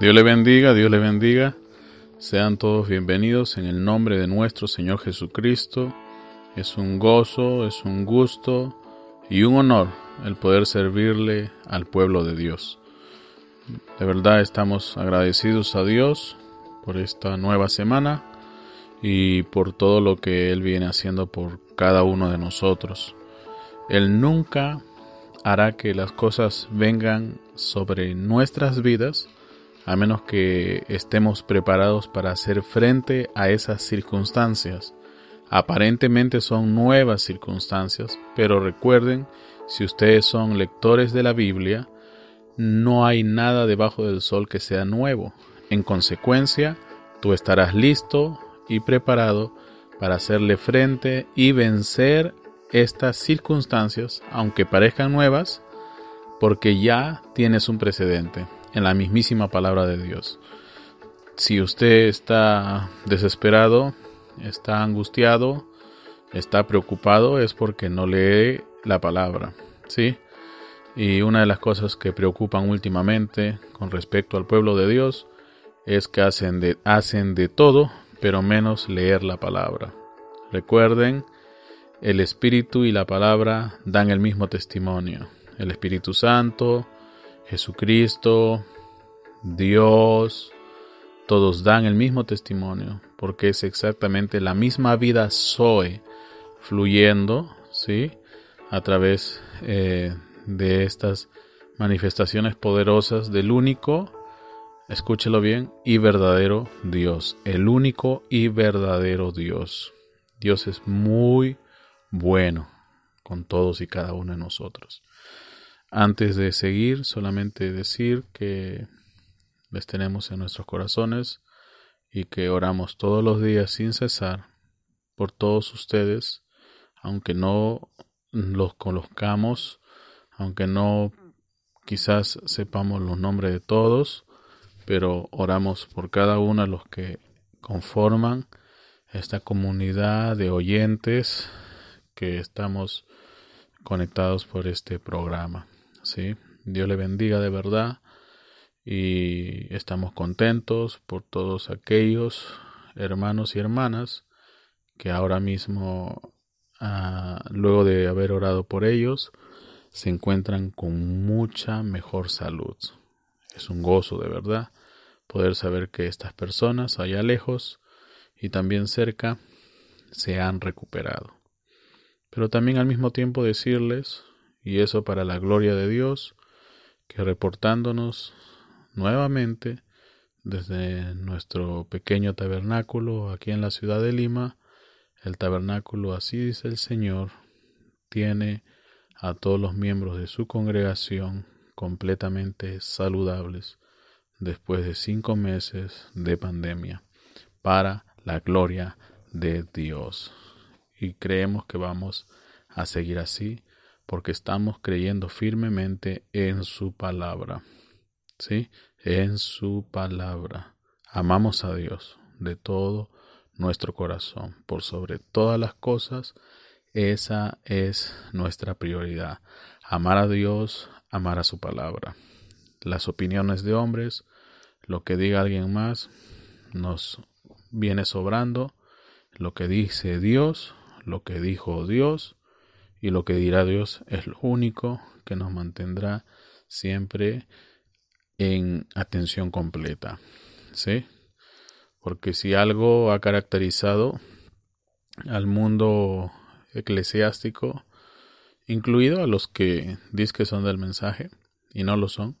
Dios le bendiga, Dios le bendiga. Sean todos bienvenidos en el nombre de nuestro Señor Jesucristo. Es un gozo, es un gusto y un honor el poder servirle al pueblo de Dios. De verdad estamos agradecidos a Dios por esta nueva semana y por todo lo que Él viene haciendo por cada uno de nosotros. Él nunca hará que las cosas vengan sobre nuestras vidas a menos que estemos preparados para hacer frente a esas circunstancias. Aparentemente son nuevas circunstancias, pero recuerden, si ustedes son lectores de la Biblia, no hay nada debajo del sol que sea nuevo. En consecuencia, tú estarás listo y preparado para hacerle frente y vencer estas circunstancias, aunque parezcan nuevas, porque ya tienes un precedente en la mismísima palabra de Dios. Si usted está desesperado, está angustiado, está preocupado, es porque no lee la palabra, ¿sí? Y una de las cosas que preocupan últimamente con respecto al pueblo de Dios es que hacen de, hacen de todo, pero menos leer la palabra. Recuerden, el Espíritu y la palabra dan el mismo testimonio. El Espíritu Santo, Jesucristo, Dios, todos dan el mismo testimonio, porque es exactamente la misma vida Zoe fluyendo, ¿sí? A través eh, de estas manifestaciones poderosas del único, escúchelo bien, y verdadero Dios, el único y verdadero Dios. Dios es muy bueno con todos y cada uno de nosotros. Antes de seguir, solamente decir que les tenemos en nuestros corazones y que oramos todos los días sin cesar por todos ustedes, aunque no los conozcamos, aunque no quizás sepamos los nombres de todos, pero oramos por cada uno de los que conforman esta comunidad de oyentes que estamos conectados por este programa. Dios le bendiga de verdad y estamos contentos por todos aquellos hermanos y hermanas que ahora mismo, ah, luego de haber orado por ellos, se encuentran con mucha mejor salud. Es un gozo de verdad poder saber que estas personas allá lejos y también cerca se han recuperado. Pero también al mismo tiempo decirles y eso para la gloria de Dios, que reportándonos nuevamente desde nuestro pequeño tabernáculo aquí en la ciudad de Lima, el tabernáculo, así dice el Señor, tiene a todos los miembros de su congregación completamente saludables después de cinco meses de pandemia, para la gloria de Dios. Y creemos que vamos a seguir así porque estamos creyendo firmemente en su palabra. ¿Sí? En su palabra. Amamos a Dios de todo nuestro corazón. Por sobre todas las cosas, esa es nuestra prioridad. Amar a Dios, amar a su palabra. Las opiniones de hombres, lo que diga alguien más, nos viene sobrando. Lo que dice Dios, lo que dijo Dios, y lo que dirá Dios es lo único que nos mantendrá siempre en atención completa. ¿Sí? Porque si algo ha caracterizado al mundo eclesiástico, incluido a los que dicen que son del mensaje y no lo son,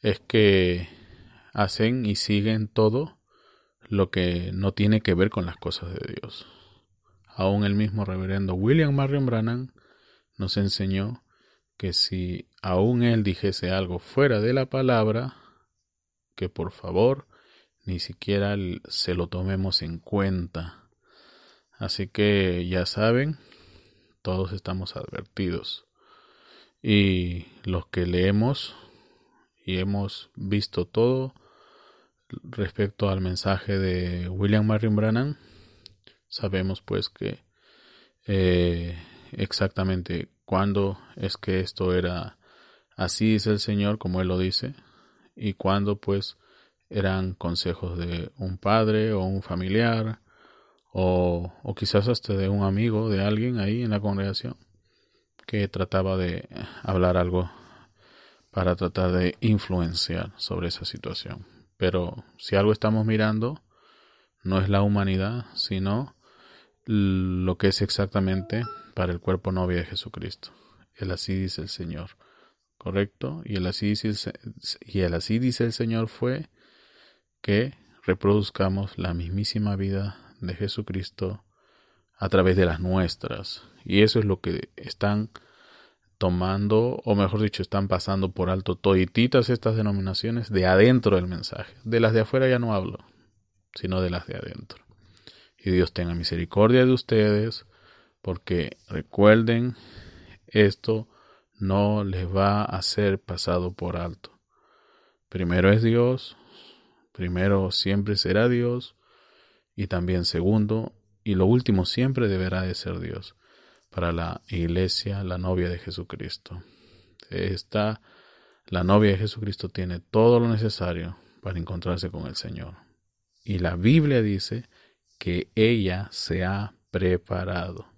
es que hacen y siguen todo lo que no tiene que ver con las cosas de Dios. Aún el mismo reverendo William Marion Brannan nos enseñó que si aún él dijese algo fuera de la palabra, que por favor ni siquiera se lo tomemos en cuenta. Así que ya saben, todos estamos advertidos. Y los que leemos y hemos visto todo respecto al mensaje de William Marion Brannan, sabemos pues que eh, exactamente cuándo es que esto era así es el Señor como Él lo dice y cuándo pues eran consejos de un padre o un familiar o, o quizás hasta de un amigo, de alguien ahí en la congregación que trataba de hablar algo para tratar de influenciar sobre esa situación. Pero si algo estamos mirando, no es la humanidad, sino lo que es exactamente para el cuerpo novia de Jesucristo. El así dice el Señor. ¿Correcto? Y el así dice el, y el así dice el Señor fue que reproduzcamos la mismísima vida de Jesucristo a través de las nuestras. Y eso es lo que están tomando, o mejor dicho, están pasando por alto todititas estas denominaciones de adentro del mensaje. De las de afuera ya no hablo, sino de las de adentro. Y Dios tenga misericordia de ustedes, porque recuerden, esto no les va a ser pasado por alto. Primero es Dios, primero siempre será Dios, y también segundo, y lo último siempre deberá de ser Dios para la iglesia, la novia de Jesucristo. Esta, la novia de Jesucristo tiene todo lo necesario para encontrarse con el Señor. Y la Biblia dice que ella se ha preparado.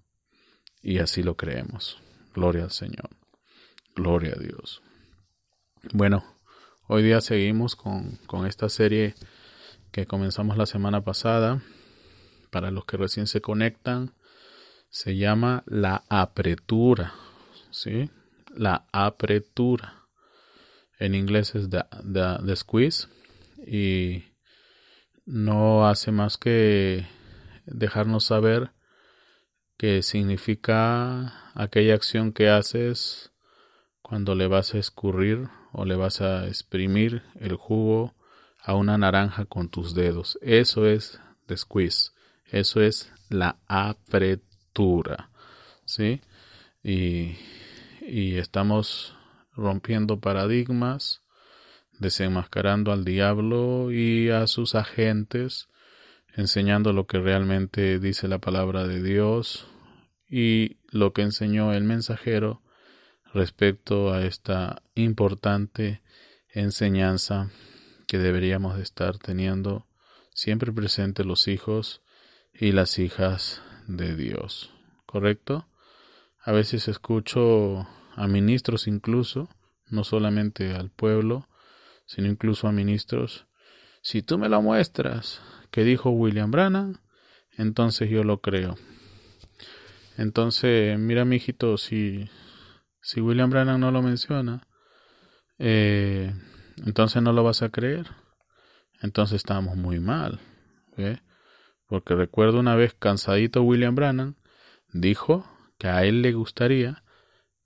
Y así lo creemos. Gloria al Señor. Gloria a Dios. Bueno, hoy día seguimos con, con esta serie que comenzamos la semana pasada. Para los que recién se conectan, se llama la apretura, ¿sí? La apretura. En inglés es the, the, squeeze y no hace más que dejarnos saber que significa aquella acción que haces cuando le vas a escurrir o le vas a exprimir el jugo a una naranja con tus dedos. Eso es the squeeze. Eso es la apretura. ¿sí? Y, y estamos rompiendo paradigmas, desenmascarando al diablo y a sus agentes, enseñando lo que realmente dice la palabra de Dios y lo que enseñó el mensajero respecto a esta importante enseñanza que deberíamos de estar teniendo siempre presente los hijos y las hijas de Dios, ¿correcto? A veces escucho a ministros incluso, no solamente al pueblo, sino incluso a ministros, si tú me lo muestras, que dijo William Branham, entonces yo lo creo. Entonces, mira, mi hijito, si, si William Branham no lo menciona, eh, entonces no lo vas a creer. Entonces estamos muy mal. porque recuerdo una vez cansadito William Brannan dijo que a él le gustaría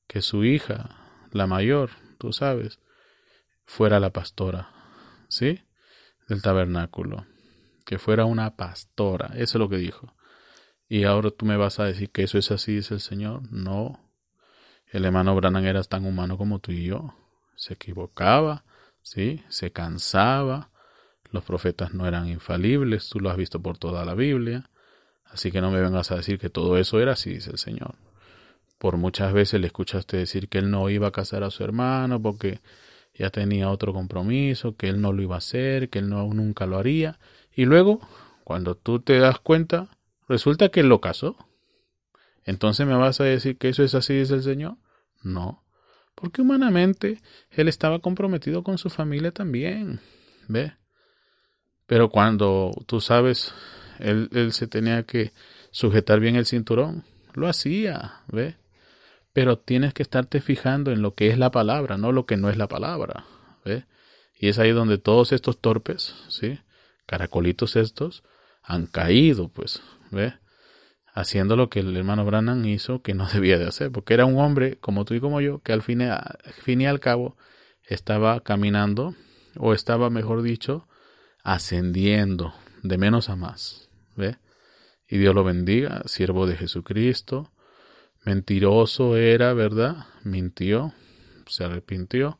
que su hija, la mayor, tú sabes, fuera la pastora, ¿sí? Del tabernáculo, que fuera una pastora, eso es lo que dijo. Y ahora tú me vas a decir que eso es así, dice el Señor. No, el hermano Brannan era tan humano como tú y yo. Se equivocaba, ¿sí? Se cansaba, los profetas no eran infalibles, tú lo has visto por toda la Biblia. Así que no me vengas a decir que todo eso era así, dice el Señor. Por muchas veces le escuchaste decir que él no iba a casar a su hermano porque ya tenía otro compromiso, que él no lo iba a hacer, que él no, nunca lo haría. Y luego, cuando tú te das cuenta, resulta que él lo casó. Entonces me vas a decir que eso es así, dice el Señor. No, porque humanamente él estaba comprometido con su familia también. ¿Ve? Pero cuando tú sabes, él, él se tenía que sujetar bien el cinturón, lo hacía, ¿ve? Pero tienes que estarte fijando en lo que es la palabra, no lo que no es la palabra, ¿ve? Y es ahí donde todos estos torpes, ¿sí? Caracolitos estos, han caído, pues, ¿ve? Haciendo lo que el hermano Brannan hizo que no debía de hacer, porque era un hombre como tú y como yo, que al fin, al fin y al cabo estaba caminando, o estaba, mejor dicho, ascendiendo de menos a más. ¿Ve? Y Dios lo bendiga, siervo de Jesucristo. Mentiroso era, ¿verdad? Mintió, se arrepintió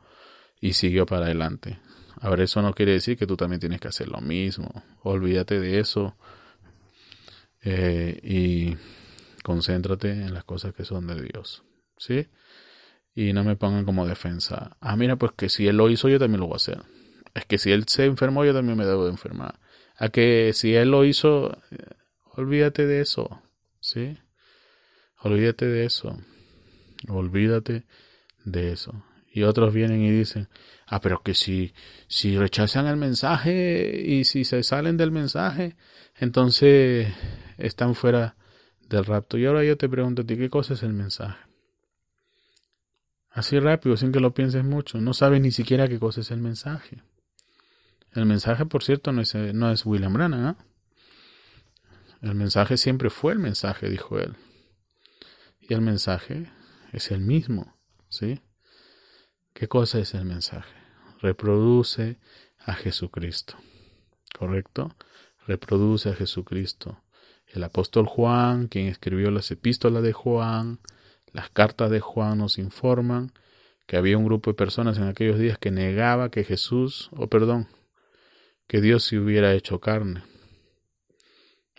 y siguió para adelante. Ahora eso no quiere decir que tú también tienes que hacer lo mismo. Olvídate de eso eh, y concéntrate en las cosas que son de Dios. ¿Sí? Y no me pongan como defensa. Ah, mira, pues que si Él lo hizo, yo también lo voy a hacer. Es que si él se enfermó, yo también me debo de enfermar. A que si él lo hizo, olvídate de eso, ¿sí? Olvídate de eso. Olvídate de eso. Y otros vienen y dicen, ah, pero que si, si rechazan el mensaje y si se salen del mensaje, entonces están fuera del rapto. Y ahora yo te pregunto a ti, ¿qué cosa es el mensaje? Así rápido, sin que lo pienses mucho. No sabes ni siquiera qué cosa es el mensaje. El mensaje, por cierto, no es, no es William Brannan. ¿eh? El mensaje siempre fue el mensaje, dijo él. Y el mensaje es el mismo. ¿Sí? ¿Qué cosa es el mensaje? Reproduce a Jesucristo. ¿Correcto? Reproduce a Jesucristo. El apóstol Juan, quien escribió las epístolas de Juan, las cartas de Juan nos informan que había un grupo de personas en aquellos días que negaba que Jesús, o perdón, que Dios se hubiera hecho carne.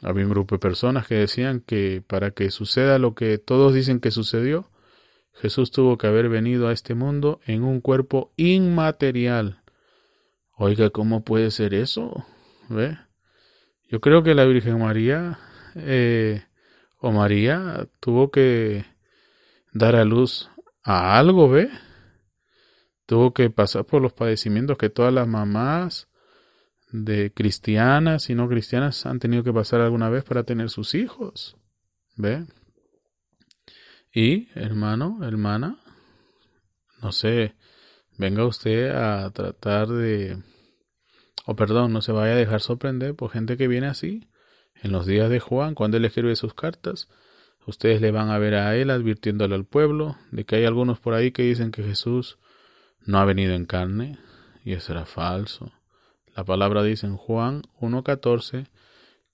Había un grupo de personas que decían que para que suceda lo que todos dicen que sucedió, Jesús tuvo que haber venido a este mundo en un cuerpo inmaterial. Oiga, ¿cómo puede ser eso? ¿Ve? Yo creo que la Virgen María eh, o María tuvo que dar a luz a algo, ¿ve? Tuvo que pasar por los padecimientos que todas las mamás de cristianas y no cristianas han tenido que pasar alguna vez para tener sus hijos, ¿ve? Y, hermano, hermana, no sé, venga usted a tratar de, o perdón, no se vaya a dejar sorprender por gente que viene así, en los días de Juan, cuando él escribe sus cartas, Ustedes le van a ver a él advirtiéndole al pueblo de que hay algunos por ahí que dicen que Jesús no ha venido en carne, y eso era falso. La palabra dice en Juan 1.14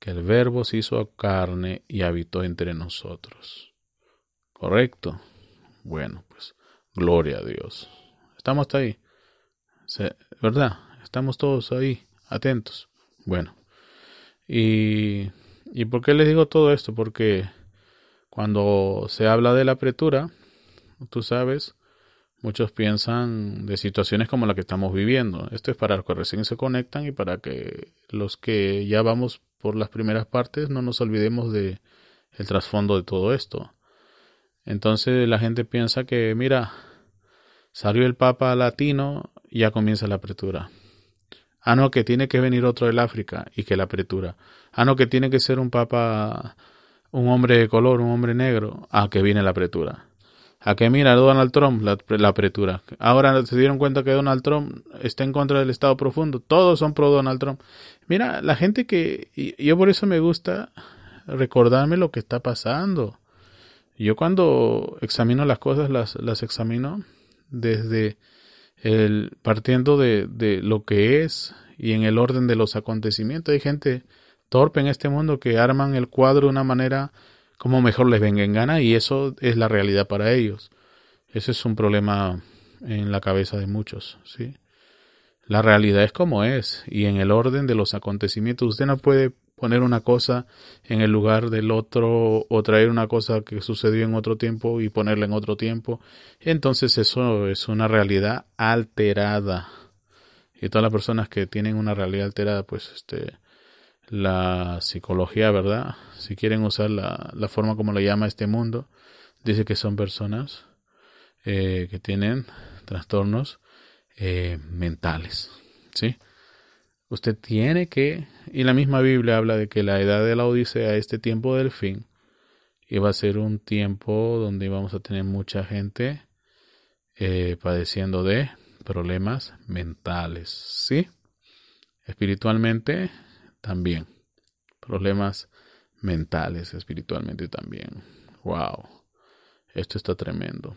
que el Verbo se hizo carne y habitó entre nosotros. ¿Correcto? Bueno, pues gloria a Dios. Estamos ahí. ¿Verdad? Estamos todos ahí, atentos. Bueno. ¿Y, ¿Y por qué les digo todo esto? Porque cuando se habla de la apretura, tú sabes, muchos piensan de situaciones como la que estamos viviendo. Esto es para que recién se conectan y para que los que ya vamos por las primeras partes no nos olvidemos de el trasfondo de todo esto. Entonces la gente piensa que, mira, salió el Papa latino, ya comienza la apretura. Ah, no, que tiene que venir otro del África y que la apretura. Ah, no, que tiene que ser un Papa un hombre de color, un hombre negro, a que viene la apretura. A que mira Donald Trump, la, apretura. Ahora se dieron cuenta que Donald Trump está en contra del Estado profundo. Todos son pro Donald Trump. Mira, la gente que... Y yo por eso me gusta recordarme lo que está pasando. Yo cuando examino las cosas, las, las examino desde el partiendo de, de lo que es y en el orden de los acontecimientos. Hay gente torpe en este mundo que arman el cuadro de una manera como mejor les venga en gana y eso es la realidad para ellos. Ese es un problema en la cabeza de muchos, ¿sí? La realidad es como es y en el orden de los acontecimientos usted no puede poner una cosa en el lugar del otro o traer una cosa que sucedió en otro tiempo y ponerla en otro tiempo. Entonces eso es una realidad alterada. Y todas las personas que tienen una realidad alterada, pues este la psicología, ¿verdad? Si quieren usar la, la forma como lo llama este mundo, dice que son personas eh, que tienen trastornos eh, mentales, ¿sí? Usted tiene que, y la misma Biblia habla de que la edad de la Odisea, este tiempo del fin, iba a ser un tiempo donde íbamos a tener mucha gente eh, padeciendo de problemas mentales, ¿sí? Espiritualmente también. Problemas mentales, espiritualmente también. Wow. Esto está tremendo.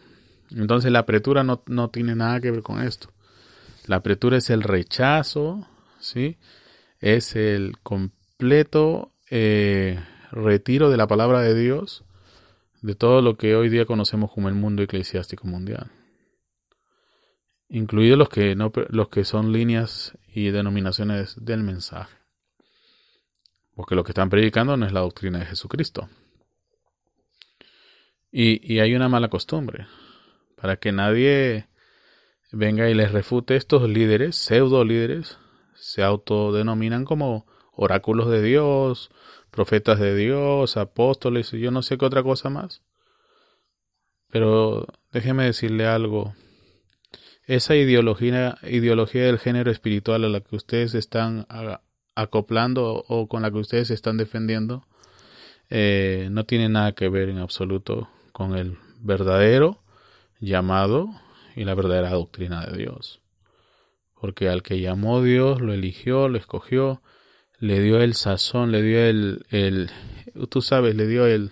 Entonces la apretura no, no tiene nada que ver con esto. La apretura es el rechazo, ¿sí? Es el completo eh, retiro de la palabra de Dios de todo lo que hoy día conocemos como el mundo eclesiástico mundial. Incluidos los que, no, los que son líneas y denominaciones del mensaje. Porque lo que están predicando no es la doctrina de Jesucristo. Y, hay una mala costumbre. Para que nadie venga y les refute estos líderes, pseudo líderes, se autodenominan como oráculos de Dios, profetas de Dios, apóstoles y yo no sé qué otra cosa más. Pero déjeme decirle algo. Esa ideología, ideología del género espiritual a la que ustedes están acoplando o con la que ustedes están defendiendo eh, no tiene nada que ver en absoluto con el verdadero llamado y la verdadera doctrina de Dios. Porque al que llamó Dios, lo eligió, lo escogió, le dio el sazón, le dio el, el tú sabes, le dio el,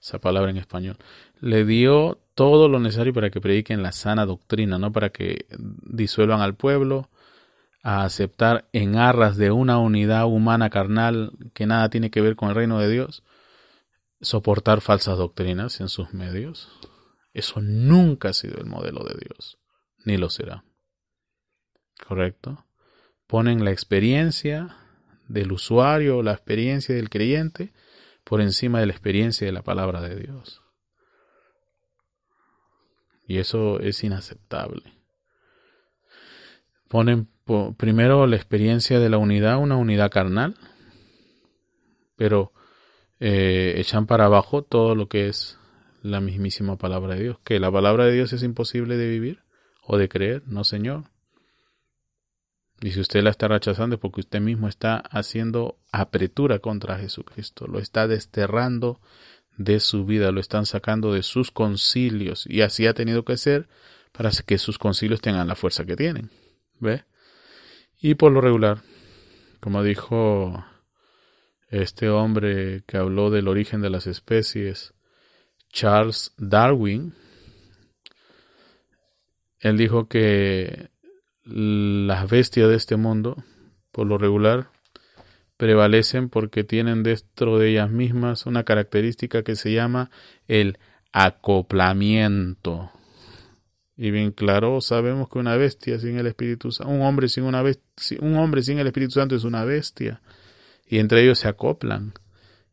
esa palabra en español, le dio todo lo necesario para que prediquen la sana doctrina, no para que disuelvan al pueblo, a aceptar en arras de una unidad humana carnal que nada tiene que ver con el reino de Dios, soportar falsas doctrinas en sus medios. Eso nunca ha sido el modelo de Dios, ni lo será. ¿Correcto? Ponen la experiencia del usuario, la experiencia del creyente, por encima de la experiencia de la palabra de Dios. Y eso es inaceptable. Ponen primero la experiencia de la unidad, una unidad carnal, pero eh, echan para abajo todo lo que es la mismísima palabra de Dios. Que la palabra de Dios es imposible de vivir o de creer, no Señor. Y si usted la está rechazando es porque usted mismo está haciendo apretura contra Jesucristo, lo está desterrando de su vida, lo están sacando de sus concilios y así ha tenido que ser para que sus concilios tengan la fuerza que tienen. ¿Ve? Y por lo regular, como dijo este hombre que habló del origen de las especies, Charles Darwin, él dijo que las bestias de este mundo, por lo regular, prevalecen porque tienen dentro de ellas mismas una característica que se llama el acoplamiento. Y bien claro, sabemos que una bestia sin el Espíritu Santo, un hombre sin una bestia, un hombre sin el Espíritu Santo es una bestia. Y entre ellos se acoplan.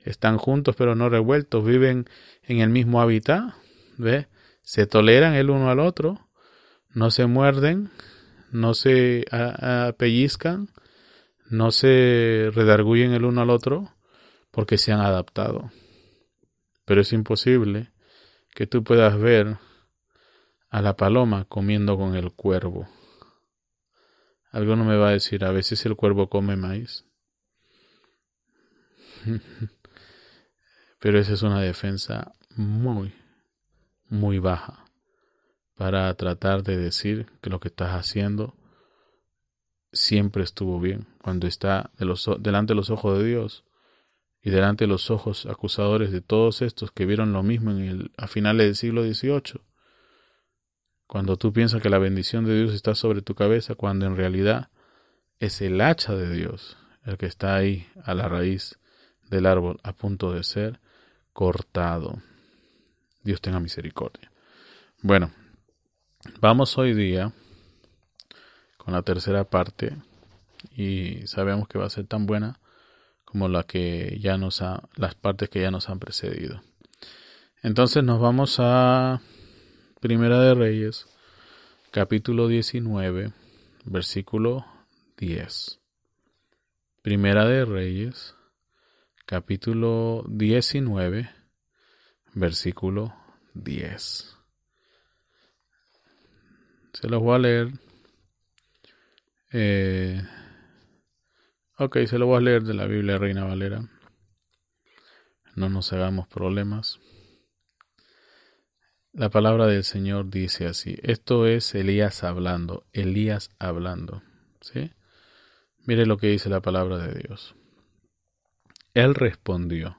Están juntos pero no revueltos, viven en el mismo hábitat, ¿ve? Se toleran el uno al otro, no se muerden, no se pellizcan, no se redarguyen el uno al otro, porque se han adaptado. Pero es imposible que tú puedas ver a la paloma comiendo con el cuervo. Alguno me va a decir, a veces el cuervo come maíz. Pero esa es una defensa muy, muy baja para tratar de decir que lo que estás haciendo siempre estuvo bien, cuando está de los, delante de los ojos de Dios y delante de los ojos acusadores de todos estos que vieron lo mismo en el, a finales del siglo XVIII cuando tú piensas que la bendición de Dios está sobre tu cabeza, cuando en realidad es el hacha de Dios el que está ahí a la raíz del árbol a punto de ser cortado. Dios tenga misericordia. Bueno, vamos hoy día con la tercera parte y sabemos que va a ser tan buena como la que ya nos ha, las partes que ya nos han precedido. Entonces nos vamos a Primera de Reyes, capítulo 19, versículo 10. Primera de Reyes, capítulo 19, versículo 10. Se los voy a leer. Eh, ok, se lo voy a leer de la Biblia Reina Valera. No nos hagamos problemas. La palabra del Señor dice así. Esto es Elías hablando. Elías hablando. ¿Sí? Mire lo que dice la palabra de Dios. Él respondió.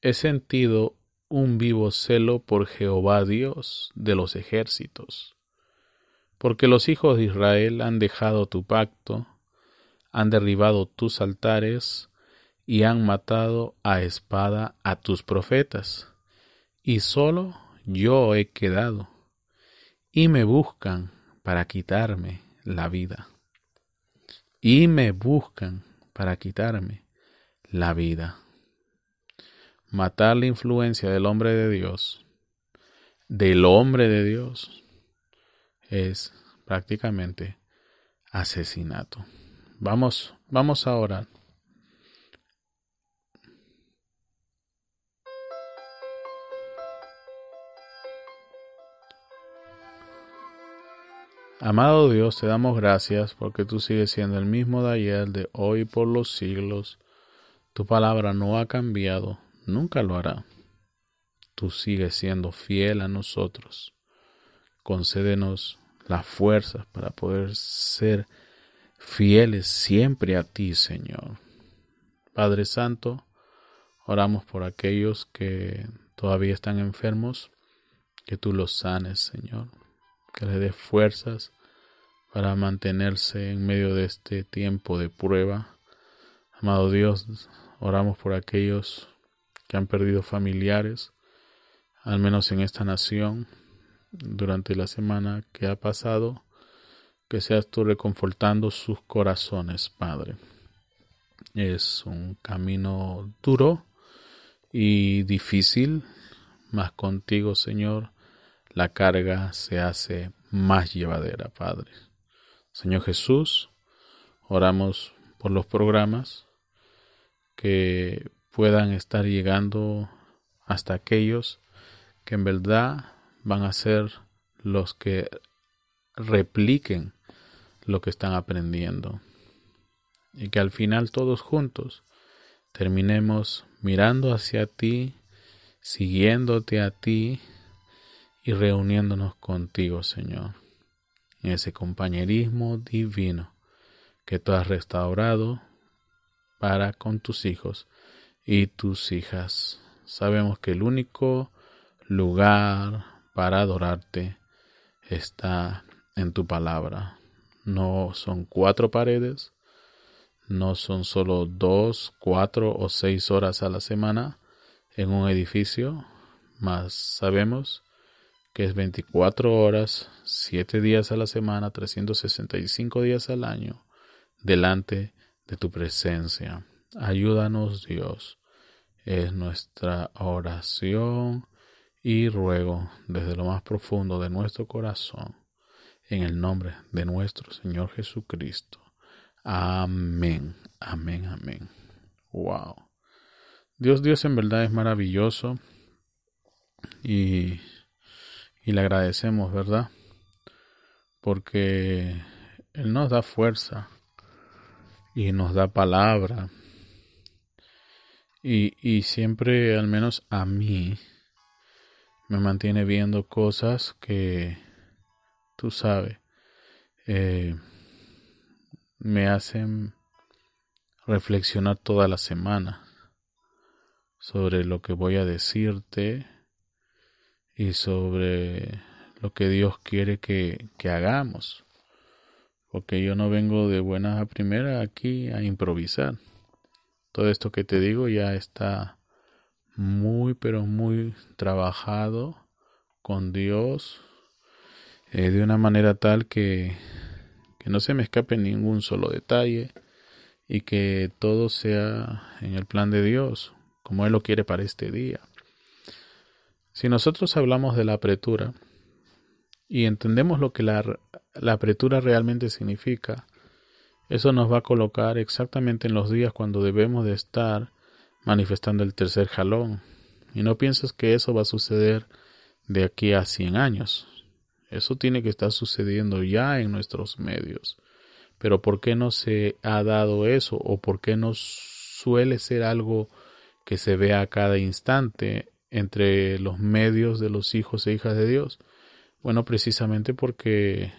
He sentido un vivo celo por Jehová Dios de los ejércitos, porque los hijos de Israel han dejado tu pacto, han derribado tus altares y han matado a espada a tus profetas, y solo yo he quedado, y me buscan para quitarme la vida. Y me buscan para quitarme la vida. Matar la influencia del hombre de Dios, del hombre de Dios, es prácticamente asesinato. Vamos, vamos a orar. Amado Dios, te damos gracias porque tú sigues siendo el mismo de ayer, de hoy por los siglos. Tu palabra no ha cambiado, nunca lo hará. Tú sigues siendo fiel a nosotros. Concédenos las fuerzas para poder ser fieles siempre a ti, Señor. Padre Santo, oramos por aquellos que todavía están enfermos, que tú los sanes, Señor que les dé fuerzas para mantenerse en medio de este tiempo de prueba. Amado Dios, oramos por aquellos que han perdido familiares, al menos en esta nación, durante la semana que ha pasado, que seas tú reconfortando sus corazones, Padre. Es un camino duro y difícil, mas contigo, Señor, la carga se hace más llevadera, Padre. Señor Jesús, oramos por los programas que puedan estar llegando hasta aquellos que en verdad van a ser los que repliquen lo que están aprendiendo y que al final todos juntos terminemos mirando hacia ti, siguiéndote a ti y reuniéndonos contigo, Señor, en ese compañerismo divino que tú has restaurado para con tus hijos y tus hijas. Sabemos que el único lugar para adorarte está en tu palabra. No son cuatro paredes, no son solo dos, cuatro o seis horas a la semana en un edificio, mas sabemos que es 24 horas, 7 días a la semana, 365 días al año, delante de tu presencia. Ayúdanos Dios. Es nuestra oración y ruego desde lo más profundo de nuestro corazón, en el nombre de nuestro Señor Jesucristo. Amén, amén, amén. Wow. Dios, Dios en verdad es maravilloso y y le agradecemos, ¿verdad? Porque Él nos da fuerza y nos da palabra. Y, y siempre, al menos a mí, me mantiene viendo cosas que, tú sabes, eh, me hacen reflexionar toda la semana sobre lo que voy a decirte y sobre lo que Dios quiere que, que hagamos. Porque yo no vengo de buenas a primeras aquí a improvisar. Todo esto que te digo ya está muy, pero muy trabajado con Dios eh, de una manera tal que, que no se me escape ningún solo detalle y que todo sea en el plan de Dios, como Él lo quiere para este día. Si nosotros hablamos de la apretura y entendemos lo que la, apretura realmente significa, eso nos va a colocar exactamente en los días cuando debemos de estar manifestando el tercer jalón. Y no pienses que eso va a suceder de aquí a 100 años. Eso tiene que estar sucediendo ya en nuestros medios. Pero ¿por qué no se ha dado eso? ¿O por qué no suele ser algo que se vea a cada instante entre los medios de los hijos e hijas de Dios? Bueno, precisamente porque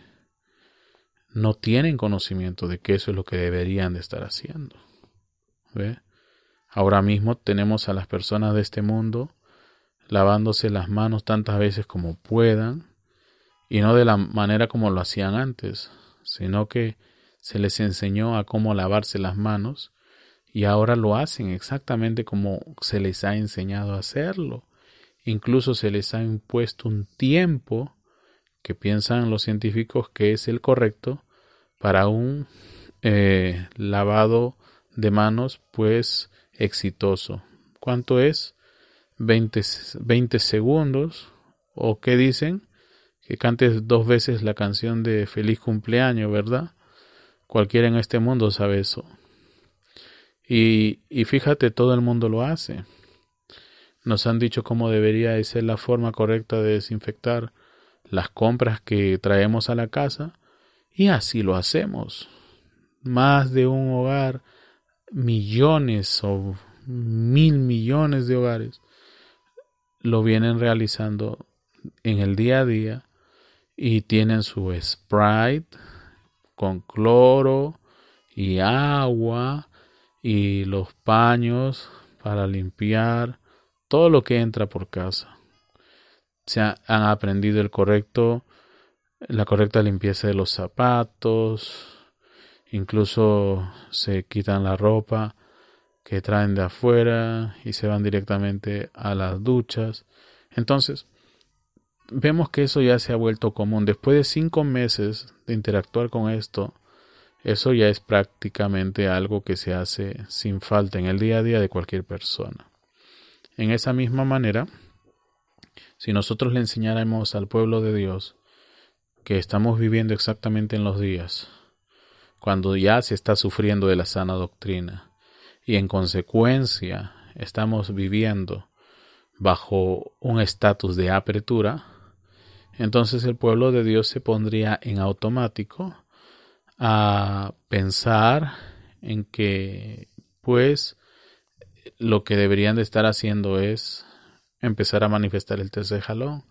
no tienen conocimiento de que eso es lo que deberían de estar haciendo. ¿Ve? Ahora mismo tenemos a las personas de este mundo lavándose las manos tantas veces como puedan y no de la manera como lo hacían antes, sino que se les enseñó a cómo lavarse las manos y ahora lo hacen exactamente como se les ha enseñado a hacerlo. Incluso se les ha impuesto un tiempo que piensan los científicos que es el correcto para un eh, lavado de manos pues exitoso. ¿Cuánto es? 20, 20 segundos o qué dicen que cantes dos veces la canción de feliz cumpleaños, ¿verdad? Cualquiera en este mundo sabe eso. Y, y fíjate, todo el mundo lo hace. Nos han dicho cómo debería ser la forma correcta de desinfectar las compras que traemos a la casa y así lo hacemos. Más de un hogar, millones o mil millones de hogares lo vienen realizando en el día a día y tienen su Sprite con cloro y agua y los paños para limpiar todo lo que entra por casa. Se han aprendido el correcto la correcta limpieza de los zapatos, incluso se quitan la ropa que traen de afuera y se van directamente a las duchas. Entonces, vemos que eso ya se ha vuelto común. Después de cinco meses de interactuar con esto, eso ya es prácticamente algo que se hace sin falta en el día a día de cualquier persona. En esa misma manera, si nosotros le enseñáramos al pueblo de Dios que estamos viviendo exactamente en los días, cuando ya se está sufriendo de la sana doctrina, y en consecuencia estamos viviendo bajo un estatus de apertura, entonces el pueblo de Dios se pondría en automático a pensar en que pues lo que deberían de estar haciendo es empezar a manifestar el tercer jalón.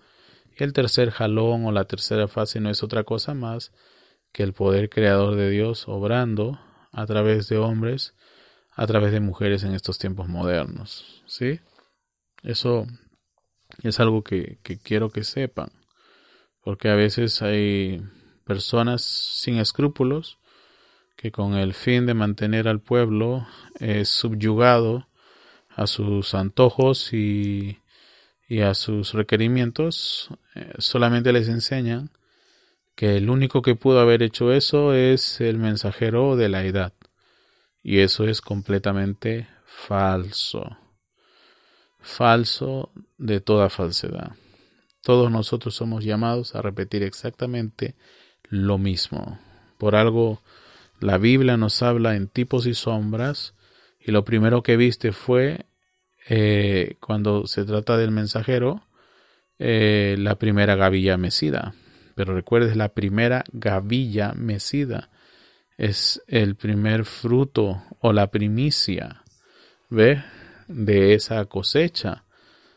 Y el tercer jalón o la tercera fase no es otra cosa más que el poder creador de Dios obrando a través de hombres, a través de mujeres en estos tiempos modernos. ¿Sí? Eso es algo que, quiero que sepan porque a veces hay personas sin escrúpulos que con el fin de mantener al pueblo eh, subyugado a sus antojos y, y a sus requerimientos, eh, solamente les enseñan que el único que pudo haber hecho eso es el mensajero de la edad. Y eso es completamente falso. Falso de toda falsedad. Todos nosotros somos llamados a repetir exactamente lo mismo. Por algo la Biblia nos habla en tipos y sombras y lo primero que viste fue eh, cuando se trata del mensajero eh, la primera gavilla mecida. Pero recuerdes la primera gavilla mecida es el primer fruto o la primicia, ¿ve? De esa cosecha.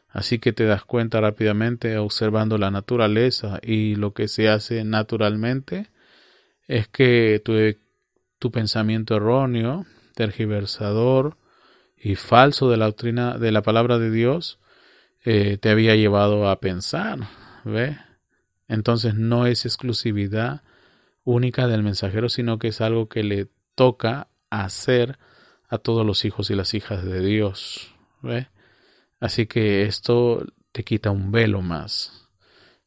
Así que te das cuenta rápidamente observando la naturaleza y lo que se hace naturalmente es que tu, tu pensamiento erróneo, tergiversador y falso de la doctrina de la palabra de Dios eh, te había llevado a pensar, ¿ve? Entonces no es exclusividad única del mensajero, sino que es algo que le toca hacer a todos los hijos y las hijas de Dios, ¿ve? Así que esto te quita un velo más.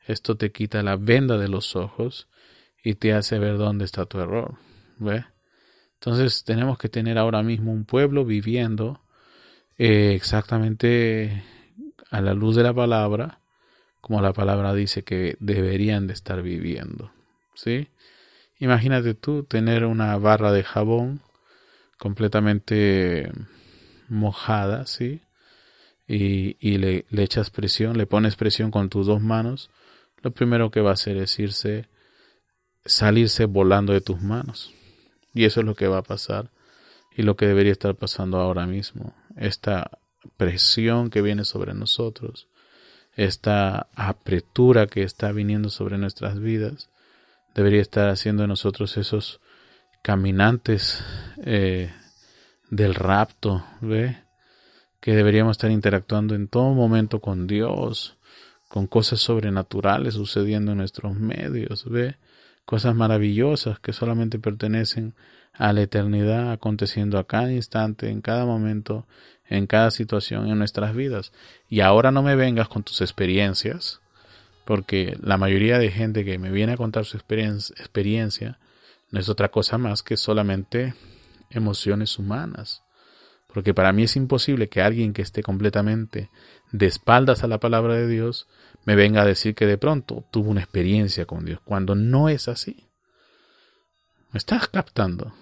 Esto te quita la venda de los ojos y te hace ver dónde está tu error. ¿Ve? Entonces tenemos que tener ahora mismo un pueblo viviendo eh, exactamente a la luz de la palabra, como la palabra dice que deberían de estar viviendo. ¿Sí? Imagínate tú tener una barra de jabón completamente mojada, ¿sí? y, le, le, echas presión, le pones presión con tus dos manos, lo primero que va a hacer es irse, salirse volando de tus manos. Y eso es lo que va a pasar y lo que debería estar pasando ahora mismo. Esta presión que viene sobre nosotros, esta apretura que está viniendo sobre nuestras vidas, debería estar haciendo de nosotros esos caminantes eh, del rapto, ¿ve? que deberíamos estar interactuando en todo momento con Dios, con cosas sobrenaturales sucediendo en nuestros medios, ve cosas maravillosas que solamente pertenecen a la eternidad aconteciendo a cada instante, en cada momento, en cada situación en nuestras vidas. Y ahora no me vengas con tus experiencias, porque la mayoría de gente que me viene a contar su experiencia no es otra cosa más que solamente emociones humanas Porque para mí es imposible que alguien que esté completamente de espaldas a la palabra de Dios me venga a decir que de pronto tuvo una experiencia con Dios, cuando no es así. ¿Me estás captando?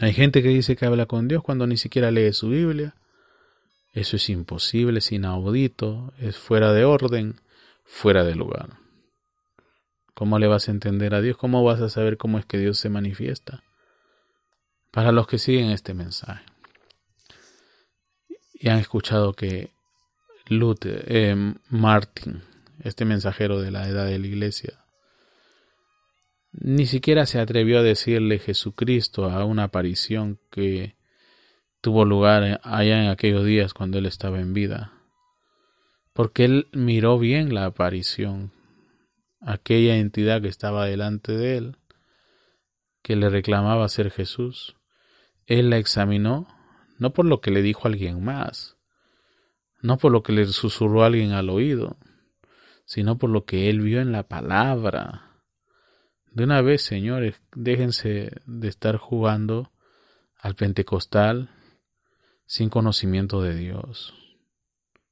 Hay gente que dice que habla con Dios cuando ni siquiera lee su Biblia. Eso es imposible, es inaudito, es fuera de orden, fuera de lugar. ¿Cómo le vas a entender a Dios? ¿Cómo vas a saber cómo es que Dios se manifiesta? Para los que siguen este mensaje y han escuchado que Luther, eh, Martin, este mensajero de la edad de la iglesia, ni siquiera se atrevió a decirle Jesucristo a una aparición que tuvo lugar allá en aquellos días cuando él estaba en vida. Porque él miró bien la aparición, aquella entidad que estaba delante de él, que le reclamaba ser Jesús. Él la examinó, no por lo que le dijo alguien más, no por lo que le susurró alguien al oído, sino por lo que él vio en la palabra de una vez, señores, déjense de estar jugando al pentecostal sin conocimiento de Dios.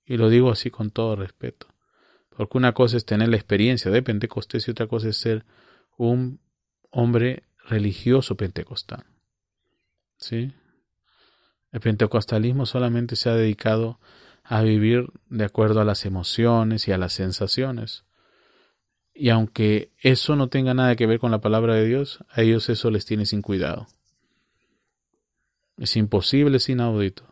Y lo digo así con todo respeto. Porque una cosa es tener la experiencia de Pentecostés y otra cosa es ser un hombre religioso pentecostal. ¿Sí? El pentecostalismo solamente se ha dedicado a vivir de acuerdo a las emociones y a las sensaciones. Y aunque eso no tenga nada que ver con la palabra de Dios, a ellos eso les tiene sin cuidado. Es imposible, es inaudito.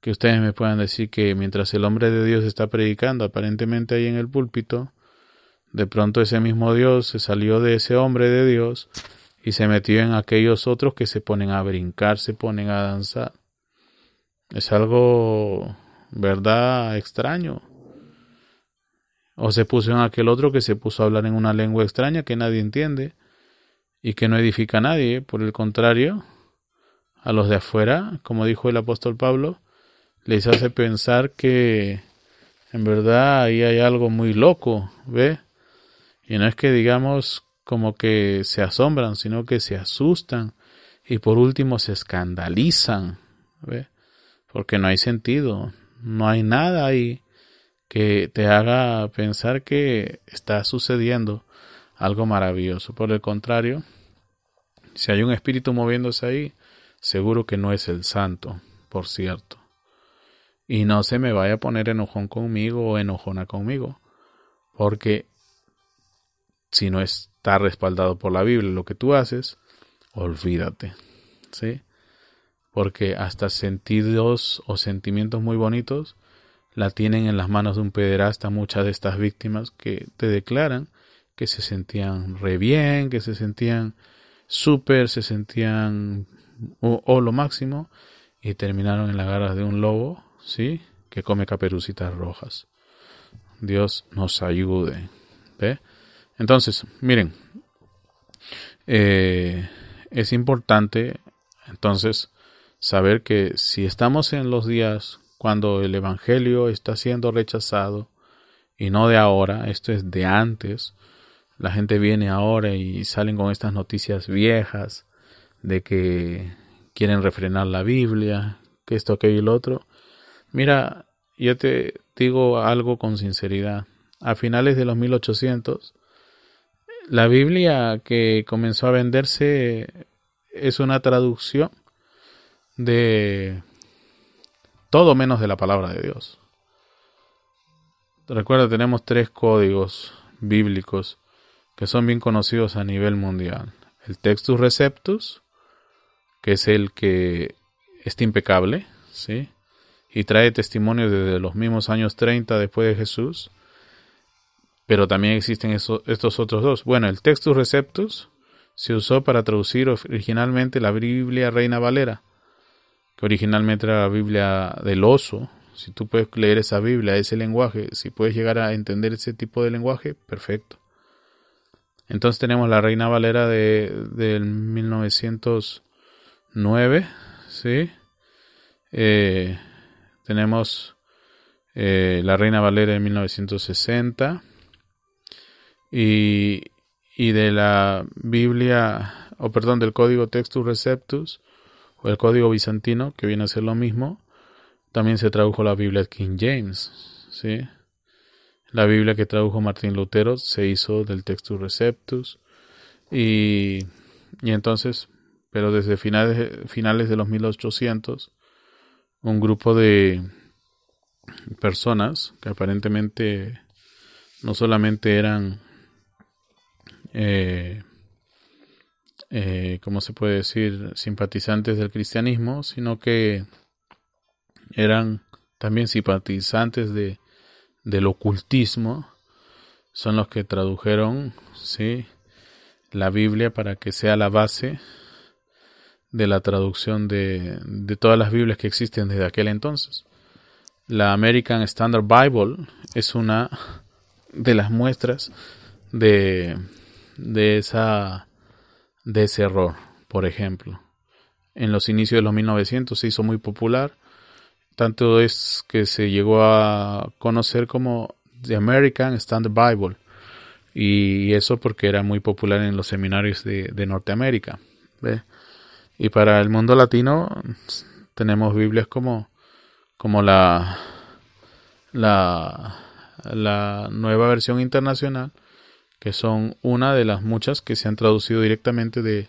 Que ustedes me puedan decir que mientras el hombre de Dios está predicando aparentemente ahí en el púlpito, de pronto ese mismo Dios se salió de ese hombre de Dios y se metió en aquellos otros que se ponen a brincar, se ponen a danzar. Es algo, verdad, extraño. O se puso en aquel otro que se puso a hablar en una lengua extraña que nadie entiende y que no edifica a nadie. Por el contrario, a los de afuera, como dijo el apóstol Pablo, les hace pensar que en verdad ahí hay algo muy loco, ¿ve? Y no es que digamos como que se asombran, sino que se asustan y por último se escandalizan, ¿ve? Porque no hay sentido, no hay nada ahí que te haga pensar que está sucediendo algo maravilloso. Por el contrario, si hay un espíritu moviéndose ahí, seguro que no es el santo, por cierto. Y no se me vaya a poner enojón conmigo o enojona conmigo, porque si no está respaldado por la Biblia lo que tú haces, olvídate, ¿sí? Porque hasta sentidos o sentimientos muy bonitos la tienen en las manos de un pederasta muchas de estas víctimas que te declaran que se sentían re bien, que se sentían súper, se sentían o, lo máximo y terminaron en las garras de un lobo, ¿sí? Que come caperucitas rojas. Dios nos ayude. ¿Ve? Entonces, miren, eh, es importante entonces saber que si estamos en los días cuando el Evangelio está siendo rechazado, y no de ahora, esto es de antes, la gente viene ahora y salen con estas noticias viejas de que quieren refrenar la Biblia, que esto, aquello y lo otro. Mira, yo te digo algo con sinceridad. A finales de los 1800, la Biblia que comenzó a venderse es una traducción de todo menos de la palabra de Dios. Recuerda, tenemos tres códigos bíblicos que son bien conocidos a nivel mundial. El Textus Receptus, que es el que está impecable, ¿sí? Y trae testimonio desde los mismos años 30 después de Jesús. Pero también existen estos otros dos. Bueno, el Textus Receptus se usó para traducir originalmente la Biblia Reina Valera originalmente era la Biblia del oso. Si tú puedes leer esa Biblia, ese lenguaje, si puedes llegar a entender ese tipo de lenguaje, perfecto. Entonces tenemos la Reina Valera de, del 1909, ¿sí? Eh, tenemos eh, la Reina Valera de 1960 y, y de la Biblia, o perdón, del código Textus Receptus, o el código bizantino, que viene a ser lo mismo, también se tradujo la Biblia King James, ¿sí? La Biblia que tradujo Martín Lutero se hizo del Textus Receptus y, y entonces, pero desde finales, finales de los 1800, un grupo de personas que aparentemente no solamente eran eh, eh, ¿cómo se puede decir?, simpatizantes del cristianismo, sino que eran también simpatizantes de, del ocultismo, son los que tradujeron, ¿sí?, la Biblia para que sea la base de la traducción de, de todas las Biblias que existen desde aquel entonces. La American Standard Bible es una de las muestras de, de, esa, de ese error, por ejemplo. En los inicios de los 1900 se hizo muy popular, tanto es que se llegó a conocer como The American Standard Bible, y eso porque era muy popular en los seminarios de, de Norteamérica. Y para el mundo latino tenemos Biblias como, como la, la, la nueva versión internacional que son una de las muchas que se han traducido directamente de,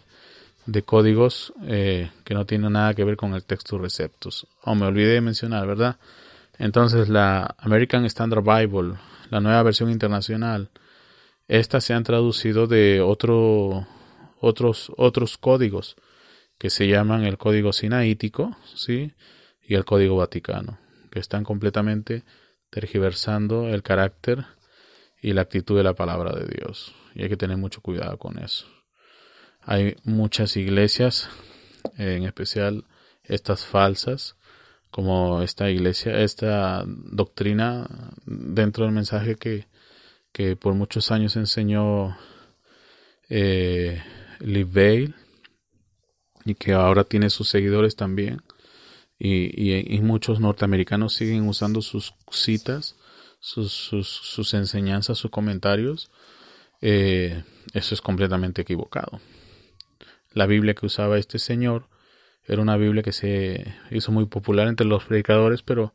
de códigos eh, que no tienen nada que ver con el texto receptus. Oh, me olvidé de mencionar, ¿verdad? Entonces la American Standard Bible, la nueva versión internacional, estas se han traducido de otro, otros, otros códigos que se llaman el código sinaítico, ¿sí? Y el código vaticano, que están completamente tergiversando el carácter y la actitud de la palabra de Dios. Y hay que tener mucho cuidado con eso. Hay muchas iglesias, en especial estas falsas, como esta iglesia, esta doctrina dentro del mensaje que, que por muchos años enseñó eh, Liv y que ahora tiene sus seguidores también. Y, y, muchos norteamericanos siguen usando sus citas sus, enseñanzas, sus comentarios, eh, eso es completamente equivocado. La Biblia que usaba este señor era una Biblia que se hizo muy popular entre los predicadores, pero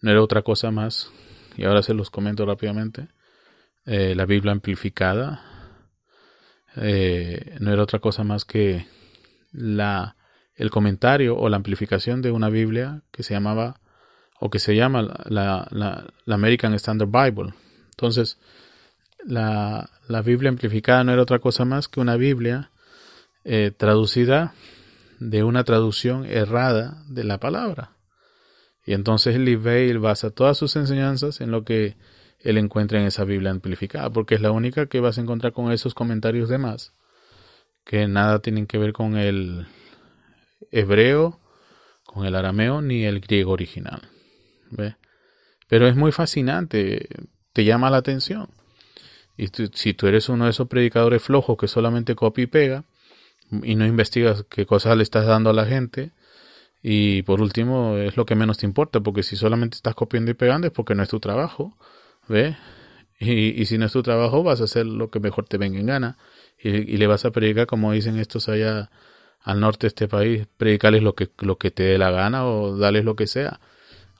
no era otra cosa más, y ahora se los comento rápidamente, eh, la Biblia amplificada eh, no era otra cosa más que la, el comentario o la amplificación de una Biblia que se llamaba o que se llama la, la, la American Standard Bible. Entonces, la, la, Biblia amplificada no era otra cosa más que una Biblia eh, traducida de una traducción errada de la palabra. Y entonces Bale basa todas sus enseñanzas en lo que él encuentra en esa Biblia amplificada, porque es la única que vas a encontrar con esos comentarios de más, que nada tienen que ver con el hebreo, con el arameo ni el griego original. Pero es muy fascinante, te llama la atención. Y si tú eres uno de esos predicadores flojos que solamente copia y pega y no investigas qué cosas le estás dando a la gente, y por último es lo que menos te importa, porque si solamente estás copiando y pegando es porque no es tu trabajo, ¿ve? Y, y si no es tu trabajo vas a hacer lo que mejor te venga en gana y, y le vas a predicar como dicen estos allá al norte de este país, predicarles lo que, lo que te dé la gana o darles lo que sea.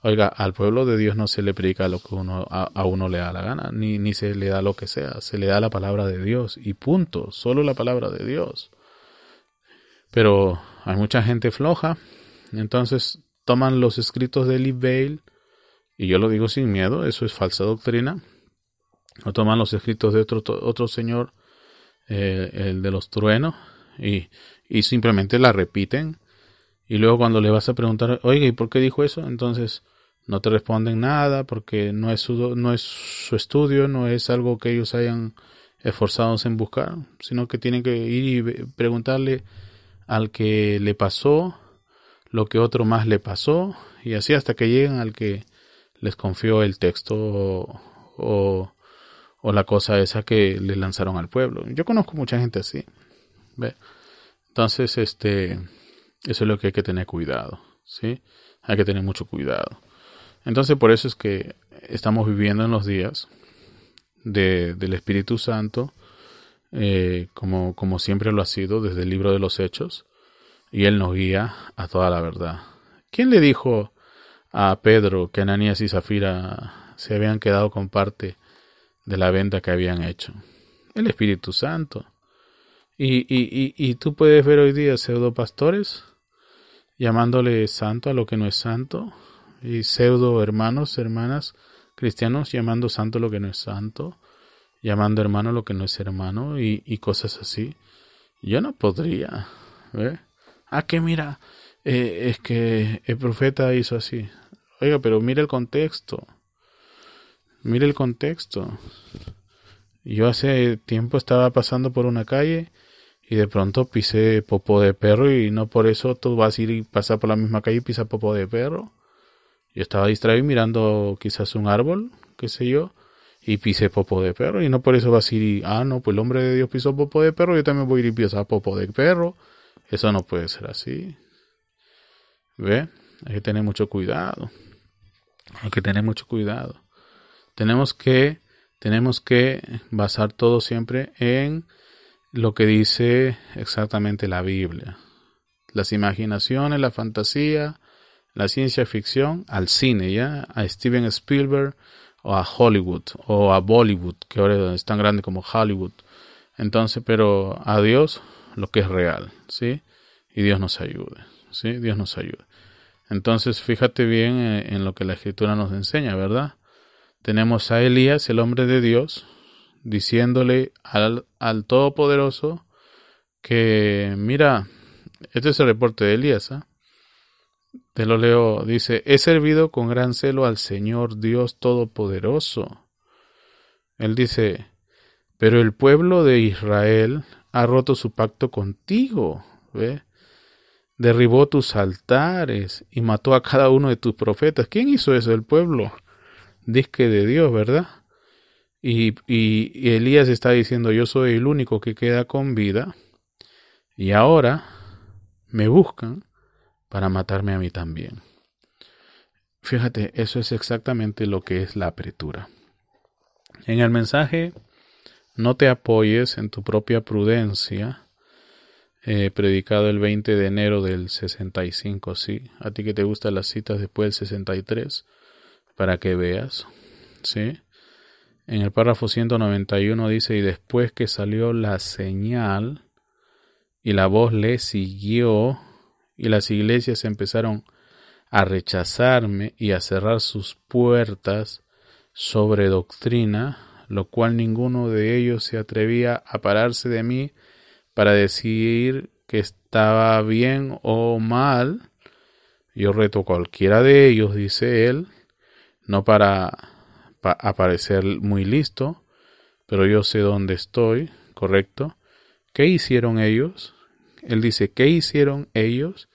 Oiga, al pueblo de Dios no se le predica lo que uno, a, uno le da la gana, ni, se le da lo que sea, se le da la palabra de Dios y punto, solo la palabra de Dios. Pero hay mucha gente floja, entonces toman los escritos de Lee Bale, y yo lo digo sin miedo, eso es falsa doctrina, o toman los escritos de otro, otro señor, eh, el de los truenos, y simplemente la repiten y luego cuando le vas a preguntar, oiga, ¿y por qué dijo eso? Entonces no te responden nada porque no es su, no es su estudio, no es algo que ellos hayan esforzado en buscar, sino que tienen que ir y preguntarle al que le pasó lo que otro más le pasó y así hasta que lleguen al que les confió el texto o, o, la cosa esa que le lanzaron al pueblo. Yo conozco mucha gente así. Entonces, este eso es lo que hay que tener cuidado, ¿sí? Hay que tener mucho cuidado. Entonces, por eso es que estamos viviendo en los días de, del Espíritu Santo, eh, como, como siempre lo ha sido desde el libro de los Hechos, y Él nos guía a toda la verdad. ¿Quién le dijo a Pedro que Ananías y Zafira se habían quedado con parte de la venta que habían hecho? El Espíritu Santo. Y, y, y, tú puedes ver hoy día pseudo pastores llamándole santo a lo que no es santo, y pseudo hermanos, hermanas cristianos llamando santo lo que no es santo, llamando hermano lo que no es hermano, y, y cosas así. Yo no podría. ¿ver? Ah, que mira, eh, es que el profeta hizo así. Oiga, pero mire el contexto. Mire el contexto. Yo hace tiempo estaba pasando por una calle y de pronto pisé popó de perro y no por eso tú vas a ir y pasar por la misma calle y pisar popó de perro. Yo estaba distraído mirando quizás un árbol, qué sé yo, y pisé popó de perro y no por eso vas a ir y, ah, no, pues el hombre de Dios pisó popó de perro, yo también voy a ir y pisar popó de perro. Eso no puede ser así. ¿Ve? Hay que tener mucho cuidado. Hay que tener mucho cuidado. Tenemos que, tenemos que basar todo siempre en lo que dice exactamente la Biblia. Las imaginaciones, la fantasía, la ciencia ficción, al cine, ¿ya? A Steven Spielberg o a Hollywood o a Bollywood, que ahora es tan grande como Hollywood. Entonces, pero a Dios lo que es real, ¿sí? Y Dios nos ayude, ¿sí? Dios nos ayude. Entonces, fíjate bien eh, en lo que la Escritura nos enseña, ¿verdad? Tenemos a Elías, el hombre de Dios, diciéndole al, al Todopoderoso que, mira, este es el reporte de Elías, ¿eh? te lo leo, dice, he servido con gran celo al Señor Dios Todopoderoso. Él dice, pero el pueblo de Israel ha roto su pacto contigo, ¿ve? Derribó tus altares y mató a cada uno de tus profetas. ¿Quién hizo eso? El pueblo. Disque de Dios, ¿verdad? Y, Elías está diciendo, yo soy el único que queda con vida. Y ahora me buscan para matarme a mí también. Fíjate, eso es exactamente lo que es la apretura. En el mensaje no te apoyes en tu propia prudencia. Eh, predicado el 20 de enero del 65, sí. A ti que te gustan las citas después del 63, para que veas, sí. En el párrafo 191 dice, y después que salió la señal y la voz le siguió y las iglesias empezaron a rechazarme y a cerrar sus puertas sobre doctrina, lo cual ninguno de ellos se atrevía a pararse de mí para decir que estaba bien o mal. Yo reto a cualquiera de ellos, dice él, no para, aparecer muy listo, pero yo sé dónde estoy, ¿correcto? ¿Qué hicieron ellos? Él dice, ¿qué hicieron ellos?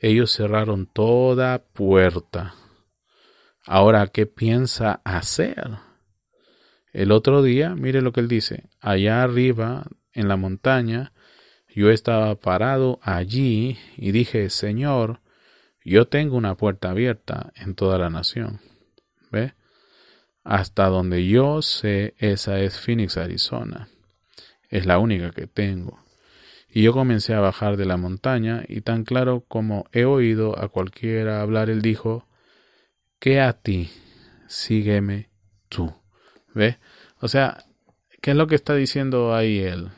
Ellos cerraron toda puerta. Ahora, ¿qué piensa hacer? El otro día, mire lo que él dice, allá arriba, en la montaña, yo estaba parado allí y dije, Señor, yo tengo una puerta abierta en toda la nación. ¿Ve? Hasta donde yo sé, esa es Phoenix, Arizona. Es la única que tengo. Y yo comencé a bajar de la montaña y tan claro como he oído a cualquiera hablar, él dijo, que a ti, sígueme tú. ¿Ve? O sea, ¿qué es lo que está diciendo ahí él?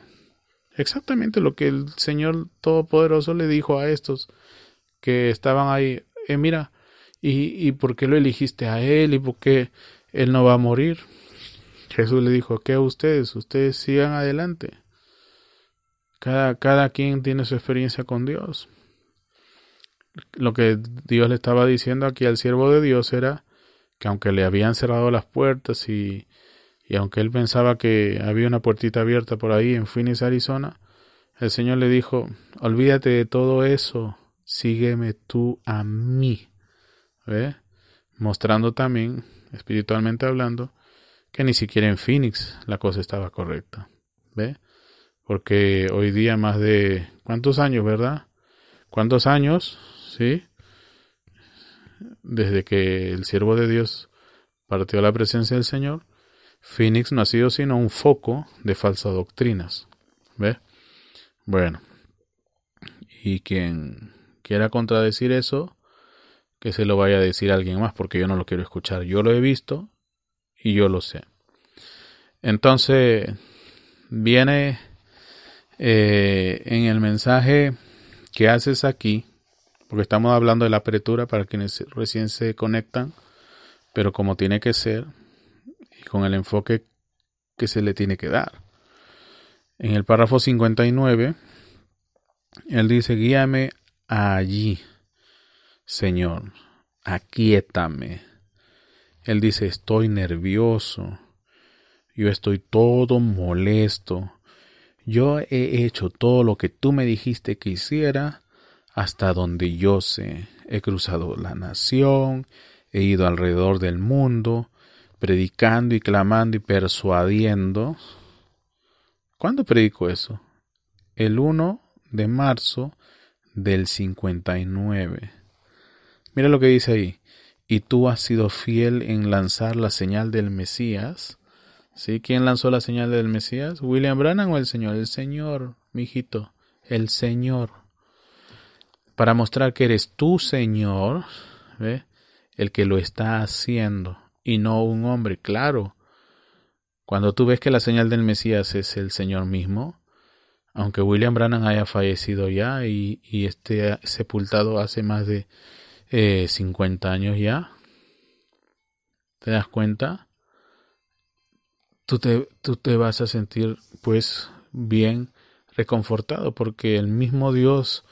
Exactamente lo que el Señor Todopoderoso le dijo a estos que estaban ahí. Eh, mira, ¿y, ¿y por qué lo eligiste a él? ¿Y por qué él no va a morir? Jesús le dijo, ¿qué a ustedes? Ustedes sigan adelante. Cada, cada quien tiene su experiencia con Dios. Lo que Dios le estaba diciendo aquí al siervo de Dios era que aunque le habían cerrado las puertas y, y aunque él pensaba que había una puertita abierta por ahí en Phoenix, Arizona, el Señor le dijo, olvídate de todo eso, sígueme tú a mí. ¿Ve? Mostrando también, espiritualmente hablando, que ni siquiera en Phoenix la cosa estaba correcta. ¿Ve? Porque hoy día más de... ¿Cuántos años, verdad? ¿Cuántos años? ¿Sí? Desde que el siervo de Dios partió a la presencia del Señor, Phoenix no ha sido sino un foco de falsas doctrinas. ¿Ve? Bueno. Y quien quiera contradecir eso, que se lo vaya a decir a alguien más, porque yo no lo quiero escuchar. Yo lo he visto y yo lo sé. Entonces, viene eh, en el mensaje que haces aquí, porque estamos hablando de la apertura para quienes recién se conectan, pero como tiene que ser y con el enfoque que se le tiene que dar. En el párrafo 59, él dice, guíame allí, Señor, aquíétame. Él dice, estoy nervioso, yo estoy todo molesto, yo he hecho todo lo que tú me dijiste que hiciera hasta donde yo sé. He cruzado la nación, he ido alrededor del mundo, predicando y clamando y persuadiendo. ¿Cuándo predico eso? El 1 de marzo del 59. Mira lo que dice ahí. Y tú has sido fiel en lanzar la señal del Mesías ¿Sí? ¿Quién lanzó la señal del Mesías? ¿William Branham o el Señor? El Señor, mijito, el Señor. Para mostrar que eres tu Señor, ¿ve? el que lo está haciendo y no un hombre, claro. Cuando tú ves que la señal del Mesías es el Señor mismo, aunque William Branham haya fallecido ya y, esté sepultado hace más de 50 eh, años ya, ¿te das cuenta? tú te, tú te vas a sentir pues bien reconfortado porque el mismo Dios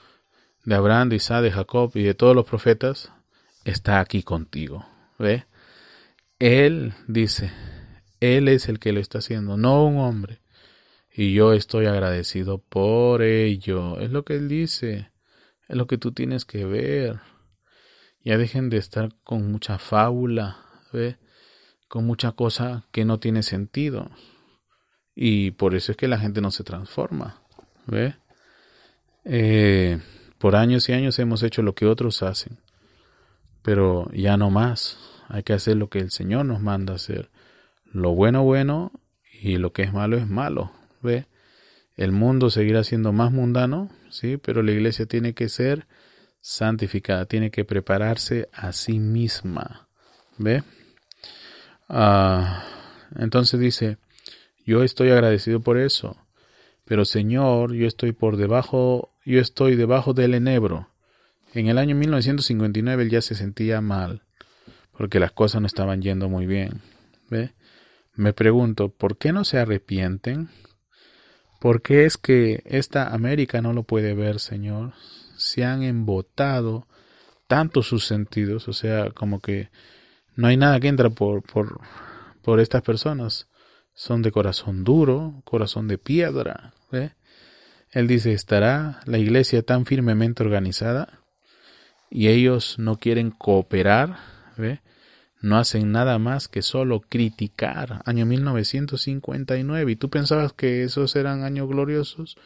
de Abraham, de Isaac, de Jacob y de todos los profetas está aquí contigo. ¿Ve? Él dice, Él es el que lo está haciendo, no un hombre. Y yo estoy agradecido por ello. Es lo que Él dice. Es lo que tú tienes que ver. Ya dejen de estar con mucha fábula. ¿Ve? con mucha cosa que no tiene sentido. Y por eso es que la gente no se transforma. ¿Ve? Eh, por años y años hemos hecho lo que otros hacen. Pero ya no más. Hay que hacer lo que el Señor nos manda hacer. Lo bueno, bueno, y lo que es malo es malo. ¿Ve? El mundo seguirá siendo más mundano, sí, pero la iglesia tiene que ser santificada, tiene que prepararse a sí misma. ¿Ve? Ah, entonces dice, yo estoy agradecido por eso, pero Señor, yo estoy por debajo, yo estoy debajo del enebro. En el año 1959 él ya se sentía mal, porque las cosas no estaban yendo muy bien. ¿Ve? Me pregunto, ¿por qué no se arrepienten? ¿Por qué es que esta América no lo puede ver, Señor? Se han embotado tanto sus sentidos, o sea, como que no hay nada que entra por, por, por estas personas. Son de corazón duro, corazón de piedra. Él dice, ¿estará la iglesia tan firmemente organizada? Y ellos no quieren cooperar, no hacen nada más que solo criticar. Año 1959. ¿Y tú pensabas que esos eran años gloriosos,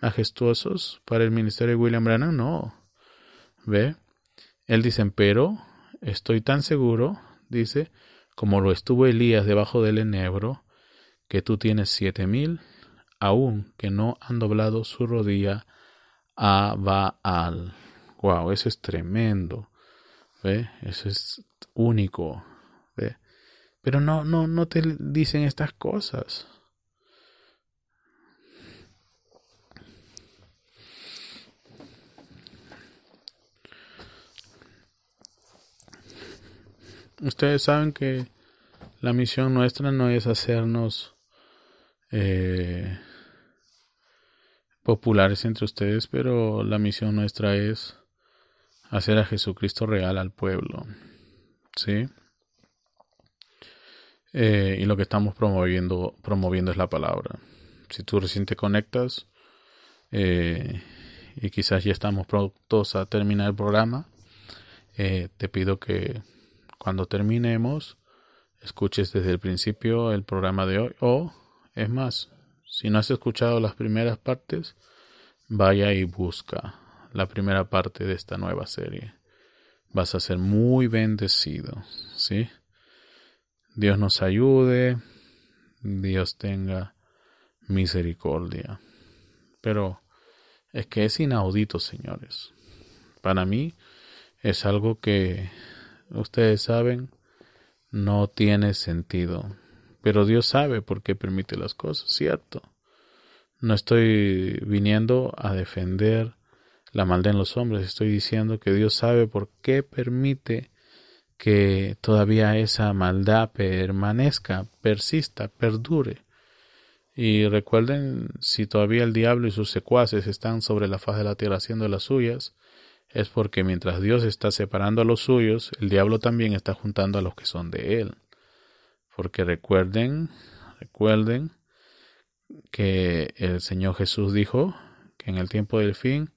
majestuosos para el ministerio de William Branham? No. ¿Ve? Él dice, pero estoy tan seguro dice, como lo estuvo Elías debajo del enebro, que tú tienes siete mil, aún que no han doblado su rodilla a Baal. Wow, eso es tremendo. ¿Ve? Eso es único. ¿Ve? Pero no, no, no te dicen estas cosas. Ustedes saben que la misión nuestra no es hacernos eh, populares entre ustedes, pero la misión nuestra es hacer a Jesucristo real al pueblo. ¿Sí? Eh, y lo que estamos promoviendo, promoviendo es la palabra. Si tú recién te conectas eh, y quizás ya estamos prontos a terminar el programa, te pido que cuando terminemos, escuches desde el principio el programa de hoy o, es más, si no has escuchado las primeras partes, vaya y busca la primera parte de esta nueva serie. Vas a ser muy bendecido, ¿sí? Dios nos ayude, Dios tenga misericordia. pero es que es inaudito, señores. Para mí es algo que ustedes saben no tiene sentido. Pero Dios sabe por qué permite las cosas, ¿cierto? No estoy viniendo a defender la maldad en los hombres, estoy diciendo que Dios sabe por qué permite que todavía esa maldad permanezca, persista, perdure. Y recuerden, si todavía el diablo y sus secuaces están sobre la faz de la tierra haciendo las suyas, es porque mientras Dios está separando a los suyos, el diablo también está juntando a los que son de él. Porque recuerden, recuerden que el Señor Jesús dijo que en el tiempo del fin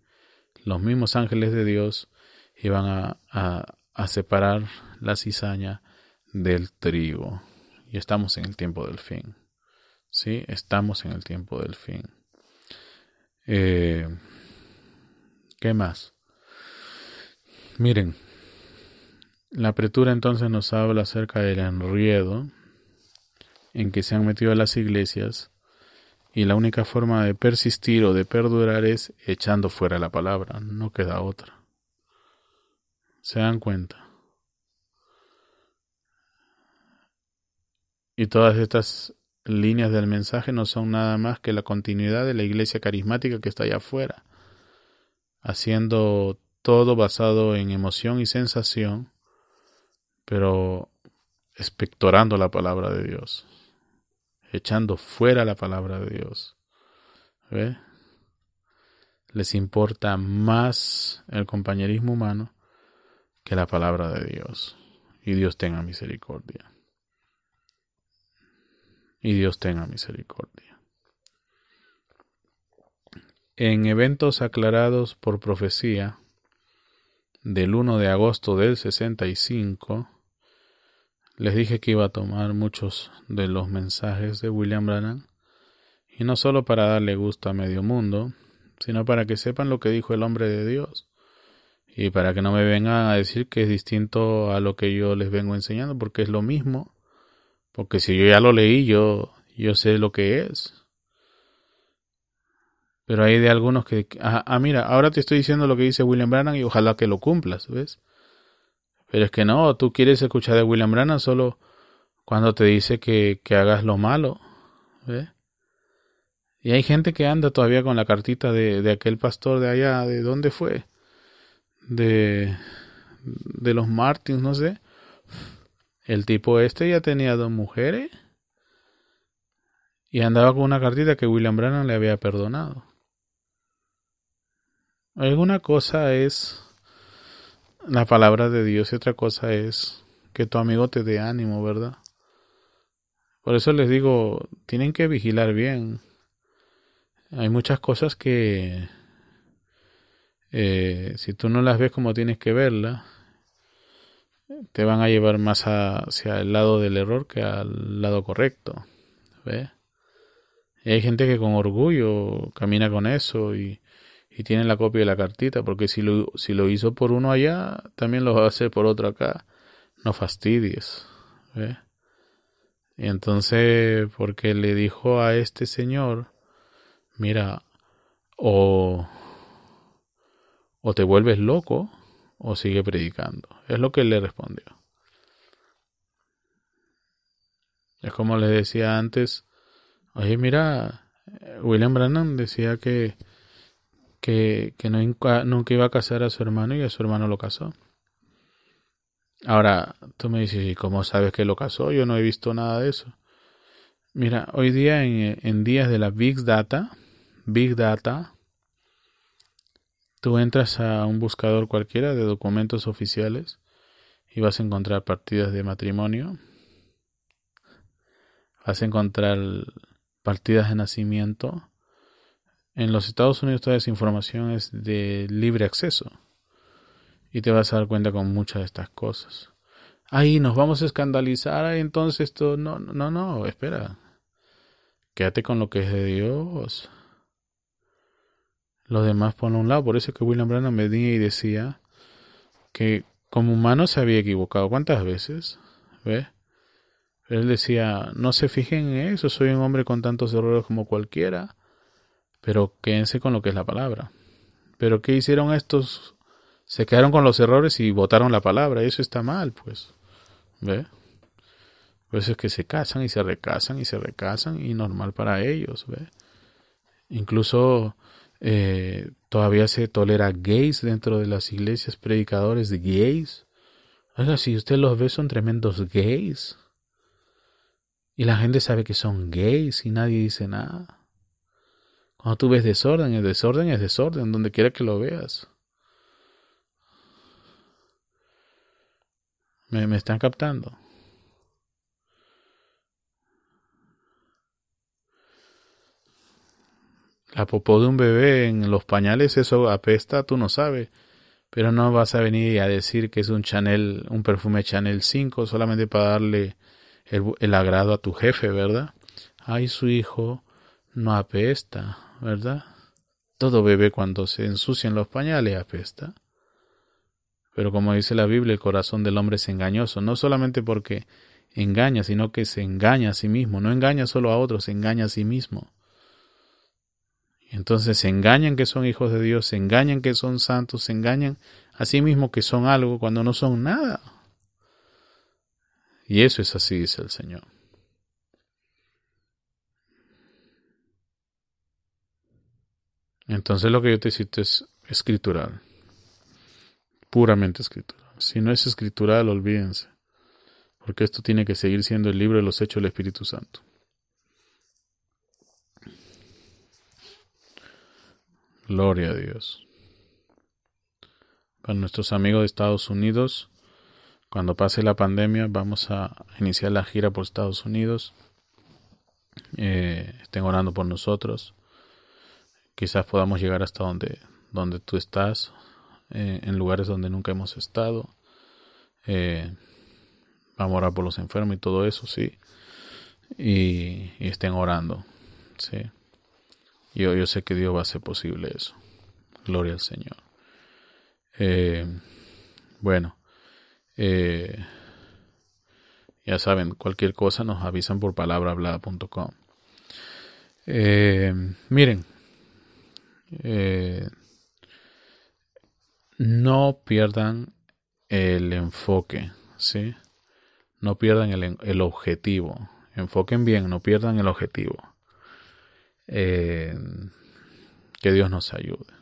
los mismos ángeles de Dios iban a, a separar la cizaña del trigo. Y estamos en el tiempo del fin. Sí, estamos en el tiempo del fin. Eh, ¿Qué más? Miren, la apertura entonces nos habla acerca del enriedo en que se han metido las iglesias y la única forma de persistir o de perdurar es echando fuera la palabra, no queda otra. ¿Se dan cuenta? Y todas estas líneas del mensaje no son nada más que la continuidad de la iglesia carismática que está allá afuera, haciendo todo basado en emoción y sensación, pero espectorando la palabra de Dios, echando fuera la palabra de Dios. ¿Ve? Les importa más el compañerismo humano que la palabra de Dios. Y Dios tenga misericordia. Y Dios tenga misericordia. En eventos aclarados por profecía, del 1 de agosto del 65, les dije que iba a tomar muchos de los mensajes de William Branham, y no solo para darle gusto a medio mundo, sino para que sepan lo que dijo el hombre de Dios, y para que no me vengan a decir que es distinto a lo que yo les vengo enseñando, porque es lo mismo, porque si yo ya lo leí, yo, yo sé lo que es. Pero hay de algunos que, ah, ah, mira, ahora te estoy diciendo lo que dice William Brannan y ojalá que lo cumplas, ¿ves? Pero es que no, tú quieres escuchar de William Brannan solo cuando te dice que, que hagas lo malo, ¿ves? Y hay gente que anda todavía con la cartita de, de aquel pastor de allá, ¿de dónde fue? De, de los Martins, no sé. El tipo este ya tenía dos mujeres y andaba con una cartita que William Brannan le había perdonado. Alguna cosa es la palabra de Dios y otra cosa es que tu amigo te dé ánimo, ¿verdad? Por eso les digo, tienen que vigilar bien. Hay muchas cosas que eh, si tú no las ves como tienes que verlas, te van a llevar más hacia el lado del error que al lado correcto. ¿Ves? Y hay gente que con orgullo camina con eso y y tiene la copia de la cartita, porque si lo, si lo hizo por uno allá, también lo va a hacer por otro acá. No fastidies. Y entonces, porque le dijo a este señor, mira, o, o te vuelves loco o sigue predicando. Es lo que él le respondió. Es como le decía antes, oye, mira, William Brannan decía que que, que nunca iba a casar a su hermano y a su hermano lo casó. Ahora, tú me dices, ¿y cómo sabes que lo casó? Yo no he visto nada de eso. Mira, hoy día en, en días de la Big Data, Big Data, tú entras a un buscador cualquiera de documentos oficiales y vas a encontrar partidas de matrimonio, vas a encontrar partidas de nacimiento, en los Estados Unidos toda esa información es de libre acceso. Y te vas a dar cuenta con muchas de estas cosas. Ahí nos vamos a escandalizar, entonces esto, no, no, no, espera. Quédate con lo que es de Dios. Lo demás pon a un lado. Por eso que William Branham me venía y decía que como humano se había equivocado. ¿Cuántas veces? ¿Ves? Él decía, no se fijen en eso, soy un hombre con tantos errores como cualquiera. Pero quédense con lo que es la palabra. Pero ¿qué hicieron estos? Se quedaron con los errores y votaron la palabra. Eso está mal, pues. ¿Ve? Por eso es que se casan y se recasan y se recasan y normal para ellos, ¿ve? Incluso eh, todavía se tolera gays dentro de las iglesias, predicadores de gays. Oiga, si usted los ve son tremendos gays. Y la gente sabe que son gays y nadie dice nada. Cuando tú ves desorden, el desorden es desorden, donde quiera que lo veas. ¿Me, me están captando? La popó de un bebé en los pañales, eso apesta, tú no sabes. Pero no vas a venir a decir que es un Chanel, un perfume Chanel 5 solamente para darle el, agrado a tu jefe, ¿verdad? Ay, su hijo no apesta, ¿verdad? Todo bebé cuando se ensucian los pañales apesta. Pero como dice la Biblia, el corazón del hombre es engañoso, no solamente porque engaña, sino que se engaña a sí mismo. No engaña solo a otros, se engaña a sí mismo. Entonces se engañan que son hijos de Dios, se engañan que son santos, se engañan a sí mismo que son algo cuando no son nada. Y eso es así, dice el Señor. Entonces lo que yo te cito es escritural, puramente escritural. Si no es escritural, olvídense, porque esto tiene que seguir siendo el libro de los hechos del Espíritu Santo. Gloria a Dios. Para nuestros amigos de Estados Unidos, cuando pase la pandemia, vamos a iniciar la gira por Estados Unidos. Eh, estén orando por nosotros. Quizás podamos llegar hasta donde, donde tú estás, eh, en lugares donde nunca hemos estado. Eh, vamos a orar por los enfermos y todo eso, sí. Y, estén orando, sí. Yo, yo sé que Dios va a hacer posible eso. Gloria al Señor. Eh, bueno, eh, ya saben, cualquier cosa nos avisan por palabrahablada.com. Eh, miren, no pierdan el enfoque, ¿sí? No pierdan el, el objetivo. Enfoquen bien, no pierdan el objetivo. Eh, que Dios nos ayude.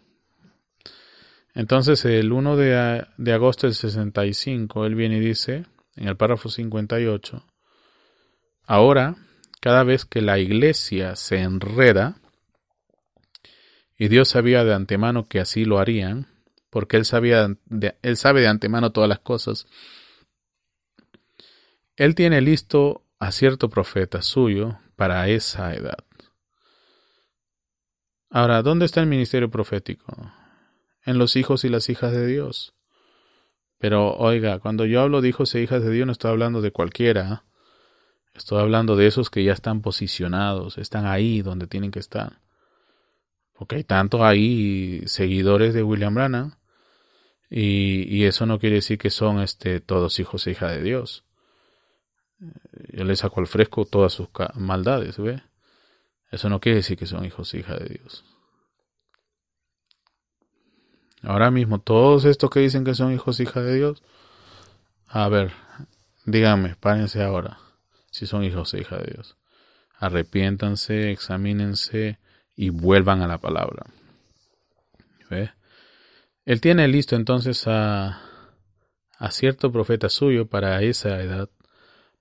Entonces, el 1 de, de, agosto del 65, él viene y dice, en el párrafo 58, ahora, cada vez que la iglesia se enreda, y Dios sabía de antemano que así lo harían, porque él, sabe de antemano todas las cosas, él tiene listo a cierto profeta suyo para esa edad. Ahora, ¿dónde está el ministerio profético? En los hijos y las hijas de Dios. Pero oiga, cuando yo hablo de hijos e hijas de Dios no estoy hablando de cualquiera. Estoy hablando de esos que ya están posicionados, están ahí donde tienen que estar. Porque hay tantos ahí seguidores de William Branham y, y, eso no quiere decir que son este, todos hijos e hijas de Dios. Yo les saco al fresco todas sus maldades, ¿ve? Eso no quiere decir que son hijos e hijas de Dios. Ahora mismo, todos estos que dicen que son hijos e hijas de Dios, a ver, díganme, párense ahora, si son hijos e hijas de Dios. Arrepiéntanse, examínense y vuelvan a la palabra. ¿Ve? Él tiene listo entonces a, a cierto profeta suyo para esa edad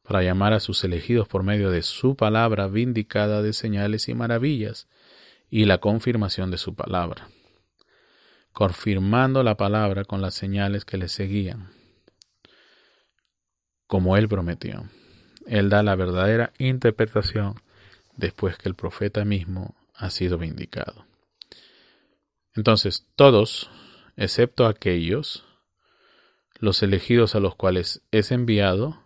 para llamar a sus elegidos por medio de su palabra vindicada de señales y maravillas y la confirmación de su palabra, confirmando la palabra con las señales que le seguían, como él prometió. Él da la verdadera interpretación después que el profeta mismo ha sido vindicado. Entonces, todos, excepto aquellos, los elegidos a los cuales es enviado,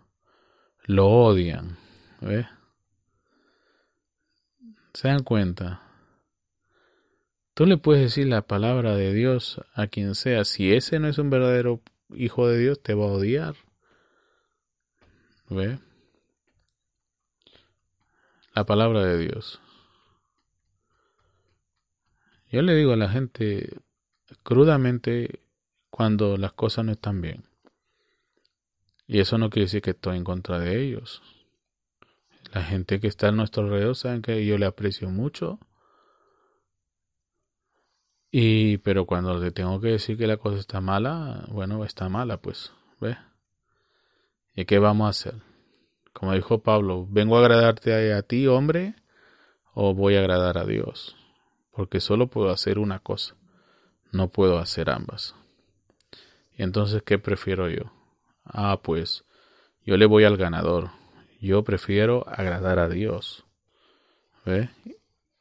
lo odian. ¿Ve? ¿Se dan cuenta? Tú le puedes decir la palabra de Dios a quien sea. Si ese no es un verdadero hijo de Dios, te va a odiar. ¿Ve? La palabra de Dios. Yo le digo a la gente crudamente cuando las cosas no están bien. Y eso no quiere decir que estoy en contra de ellos. La gente que está a nuestro alrededor saben que yo le aprecio mucho. Y pero cuando le tengo que decir que la cosa está mala, bueno, está mala, pues, ¿ves? ¿Y qué vamos a hacer? Como dijo Pablo, ¿vengo a agradarte a ti, hombre, o voy a agradar a Dios? Porque solo puedo hacer una cosa, no puedo hacer ambas. Y entonces, ¿qué prefiero yo? Ah, pues, yo le voy al ganador. Yo prefiero agradar a Dios. ¿Ves?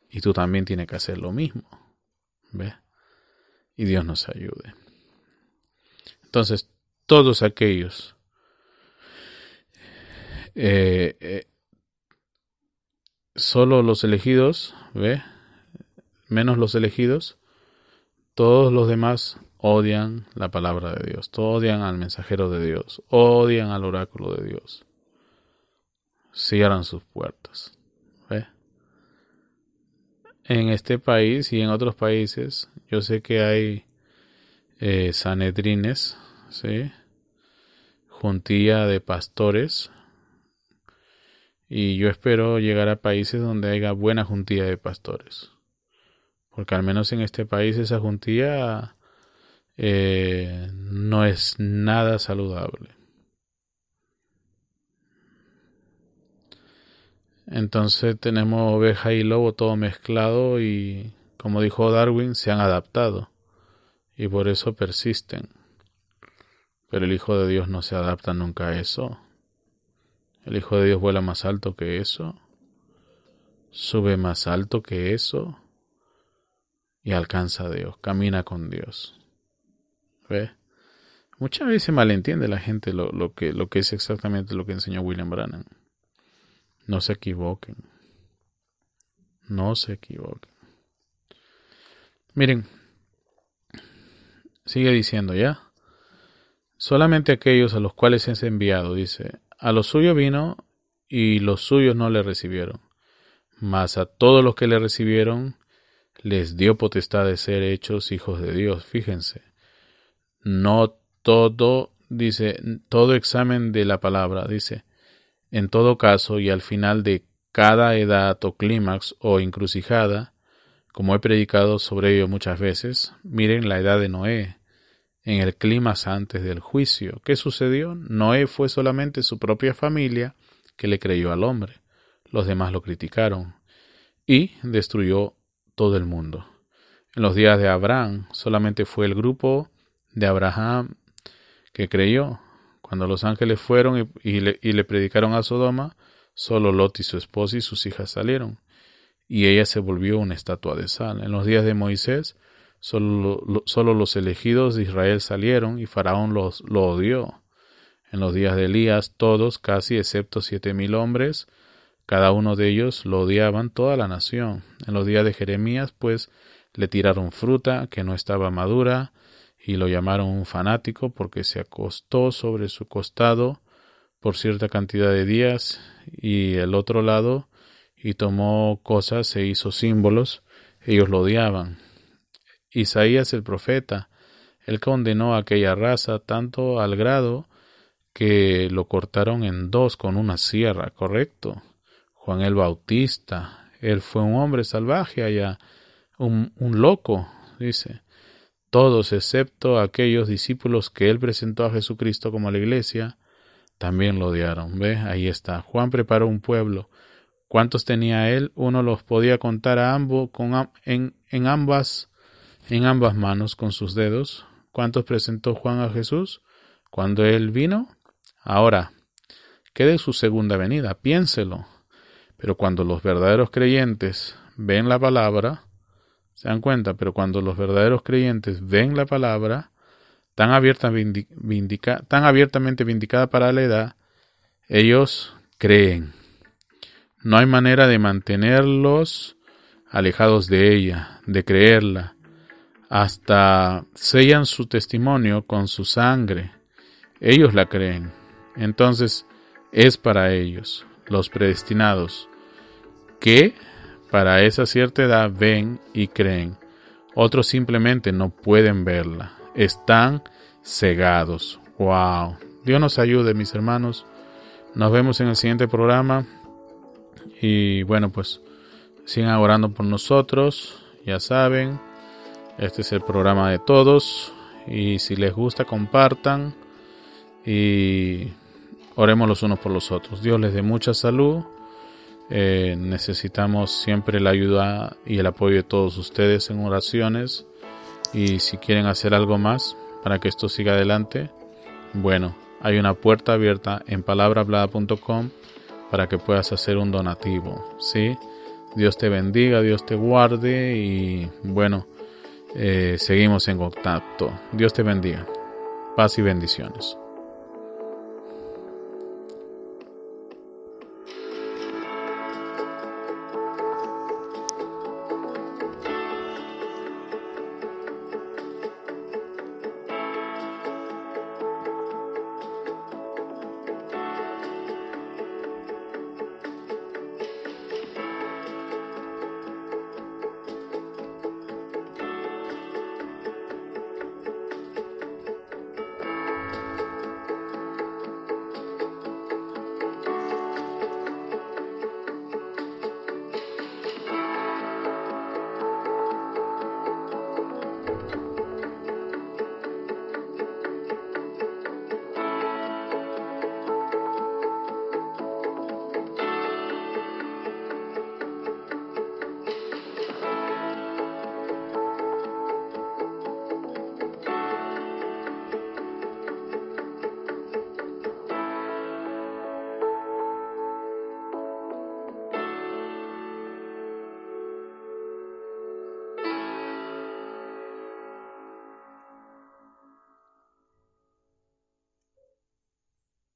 Y tú también tienes que hacer lo mismo. ¿Ves? Y Dios nos ayude. Entonces, todos aquellos eh, eh, solo los elegidos, ¿ve? Menos los elegidos, todos los demás odian la palabra de Dios, odian al mensajero de Dios, odian al oráculo de Dios. Cierran sus puertas. ¿ve? En este país y en otros países, yo sé que hay eh, sanedrines, ¿sí? juntilla de pastores y yo espero llegar a países donde haya buena juntilla de pastores. Porque al menos en este país esa juntilla eh, no es nada saludable. Entonces tenemos oveja y lobo todo mezclado y, como dijo Darwin, se han adaptado y por eso persisten. Pero el Hijo de Dios no se adapta nunca a eso. El Hijo de Dios vuela más alto que eso, sube más alto que eso y alcanza a Dios, camina con Dios. ¿Ve? Muchas veces malentiende la gente lo, lo, que, lo que es exactamente lo que enseñó William Brannan. No se equivoquen. No se equivoquen. Miren, sigue diciendo ya. Solamente aquellos a los cuales es enviado, dice, a los suyos vino y los suyos no le recibieron. Mas a todos los que le recibieron les dio potestad de ser hechos hijos de Dios. Fíjense, no todo, dice, todo examen de la palabra, dice, en todo caso y al final de cada edad o clímax o encrucijada, como he predicado sobre ello muchas veces, miren la edad de Noé, en el clima antes del juicio. ¿Qué sucedió? Noé fue solamente su propia familia que le creyó al hombre. Los demás lo criticaron y destruyó todo el mundo. En los días de Abraham solamente fue el grupo de Abraham que creyó. Cuando los ángeles fueron y, le, predicaron a Sodoma, solo Lot y su esposa y sus hijas salieron, y ella se volvió una estatua de sal. En los días de Moisés, Solo, los elegidos de Israel salieron y Faraón los, lo odió. En los días de Elías, todos, casi excepto siete mil hombres, cada uno de ellos lo odiaban toda la nación. En los días de Jeremías, pues, le tiraron fruta que no estaba madura y lo llamaron un fanático porque se acostó sobre su costado por cierta cantidad de días y el otro lado y tomó cosas e hizo símbolos. Ellos lo odiaban. Isaías el profeta, él condenó a aquella raza tanto al grado que lo cortaron en dos con una sierra, correcto. Juan el Bautista, él fue un hombre salvaje allá, un, un loco, dice. Todos, excepto aquellos discípulos que él presentó a Jesucristo como a la iglesia, también lo odiaron. ¿Ve? Ahí está. Juan preparó un pueblo. ¿Cuántos tenía él? Uno los podía contar a ambos con, en, en ambas en ambas manos con sus dedos. ¿Cuántos presentó Juan a Jesús cuando él vino? Ahora, ¿qué de su segunda venida? Piénselo. Pero cuando los verdaderos creyentes ven la palabra, se dan cuenta, pero cuando los verdaderos creyentes ven la palabra, tan, abierta, tan abiertamente vindicada para la edad, ellos creen. No hay manera de mantenerlos alejados de ella, de creerla, hasta sellan su testimonio con su sangre. Ellos la creen. Entonces es para ellos, los predestinados, que para esa cierta edad ven y creen. Otros simplemente no pueden verla. Están cegados. Wow. Dios nos ayude, mis hermanos. Nos vemos en el siguiente programa. Y bueno, pues sigan orando por nosotros. Ya saben, este es el programa de todos. Y si les gusta, compartan. Y oremos los unos por los otros. Dios les dé mucha salud. Eh, necesitamos siempre la ayuda y el apoyo de todos ustedes en oraciones. Y si quieren hacer algo más para que esto siga adelante, bueno, hay una puerta abierta en palabrahablada.com para que puedas hacer un donativo. ¿sí? Dios te bendiga, Dios te guarde y bueno, eh, seguimos en contacto. Dios te bendiga. Paz y bendiciones.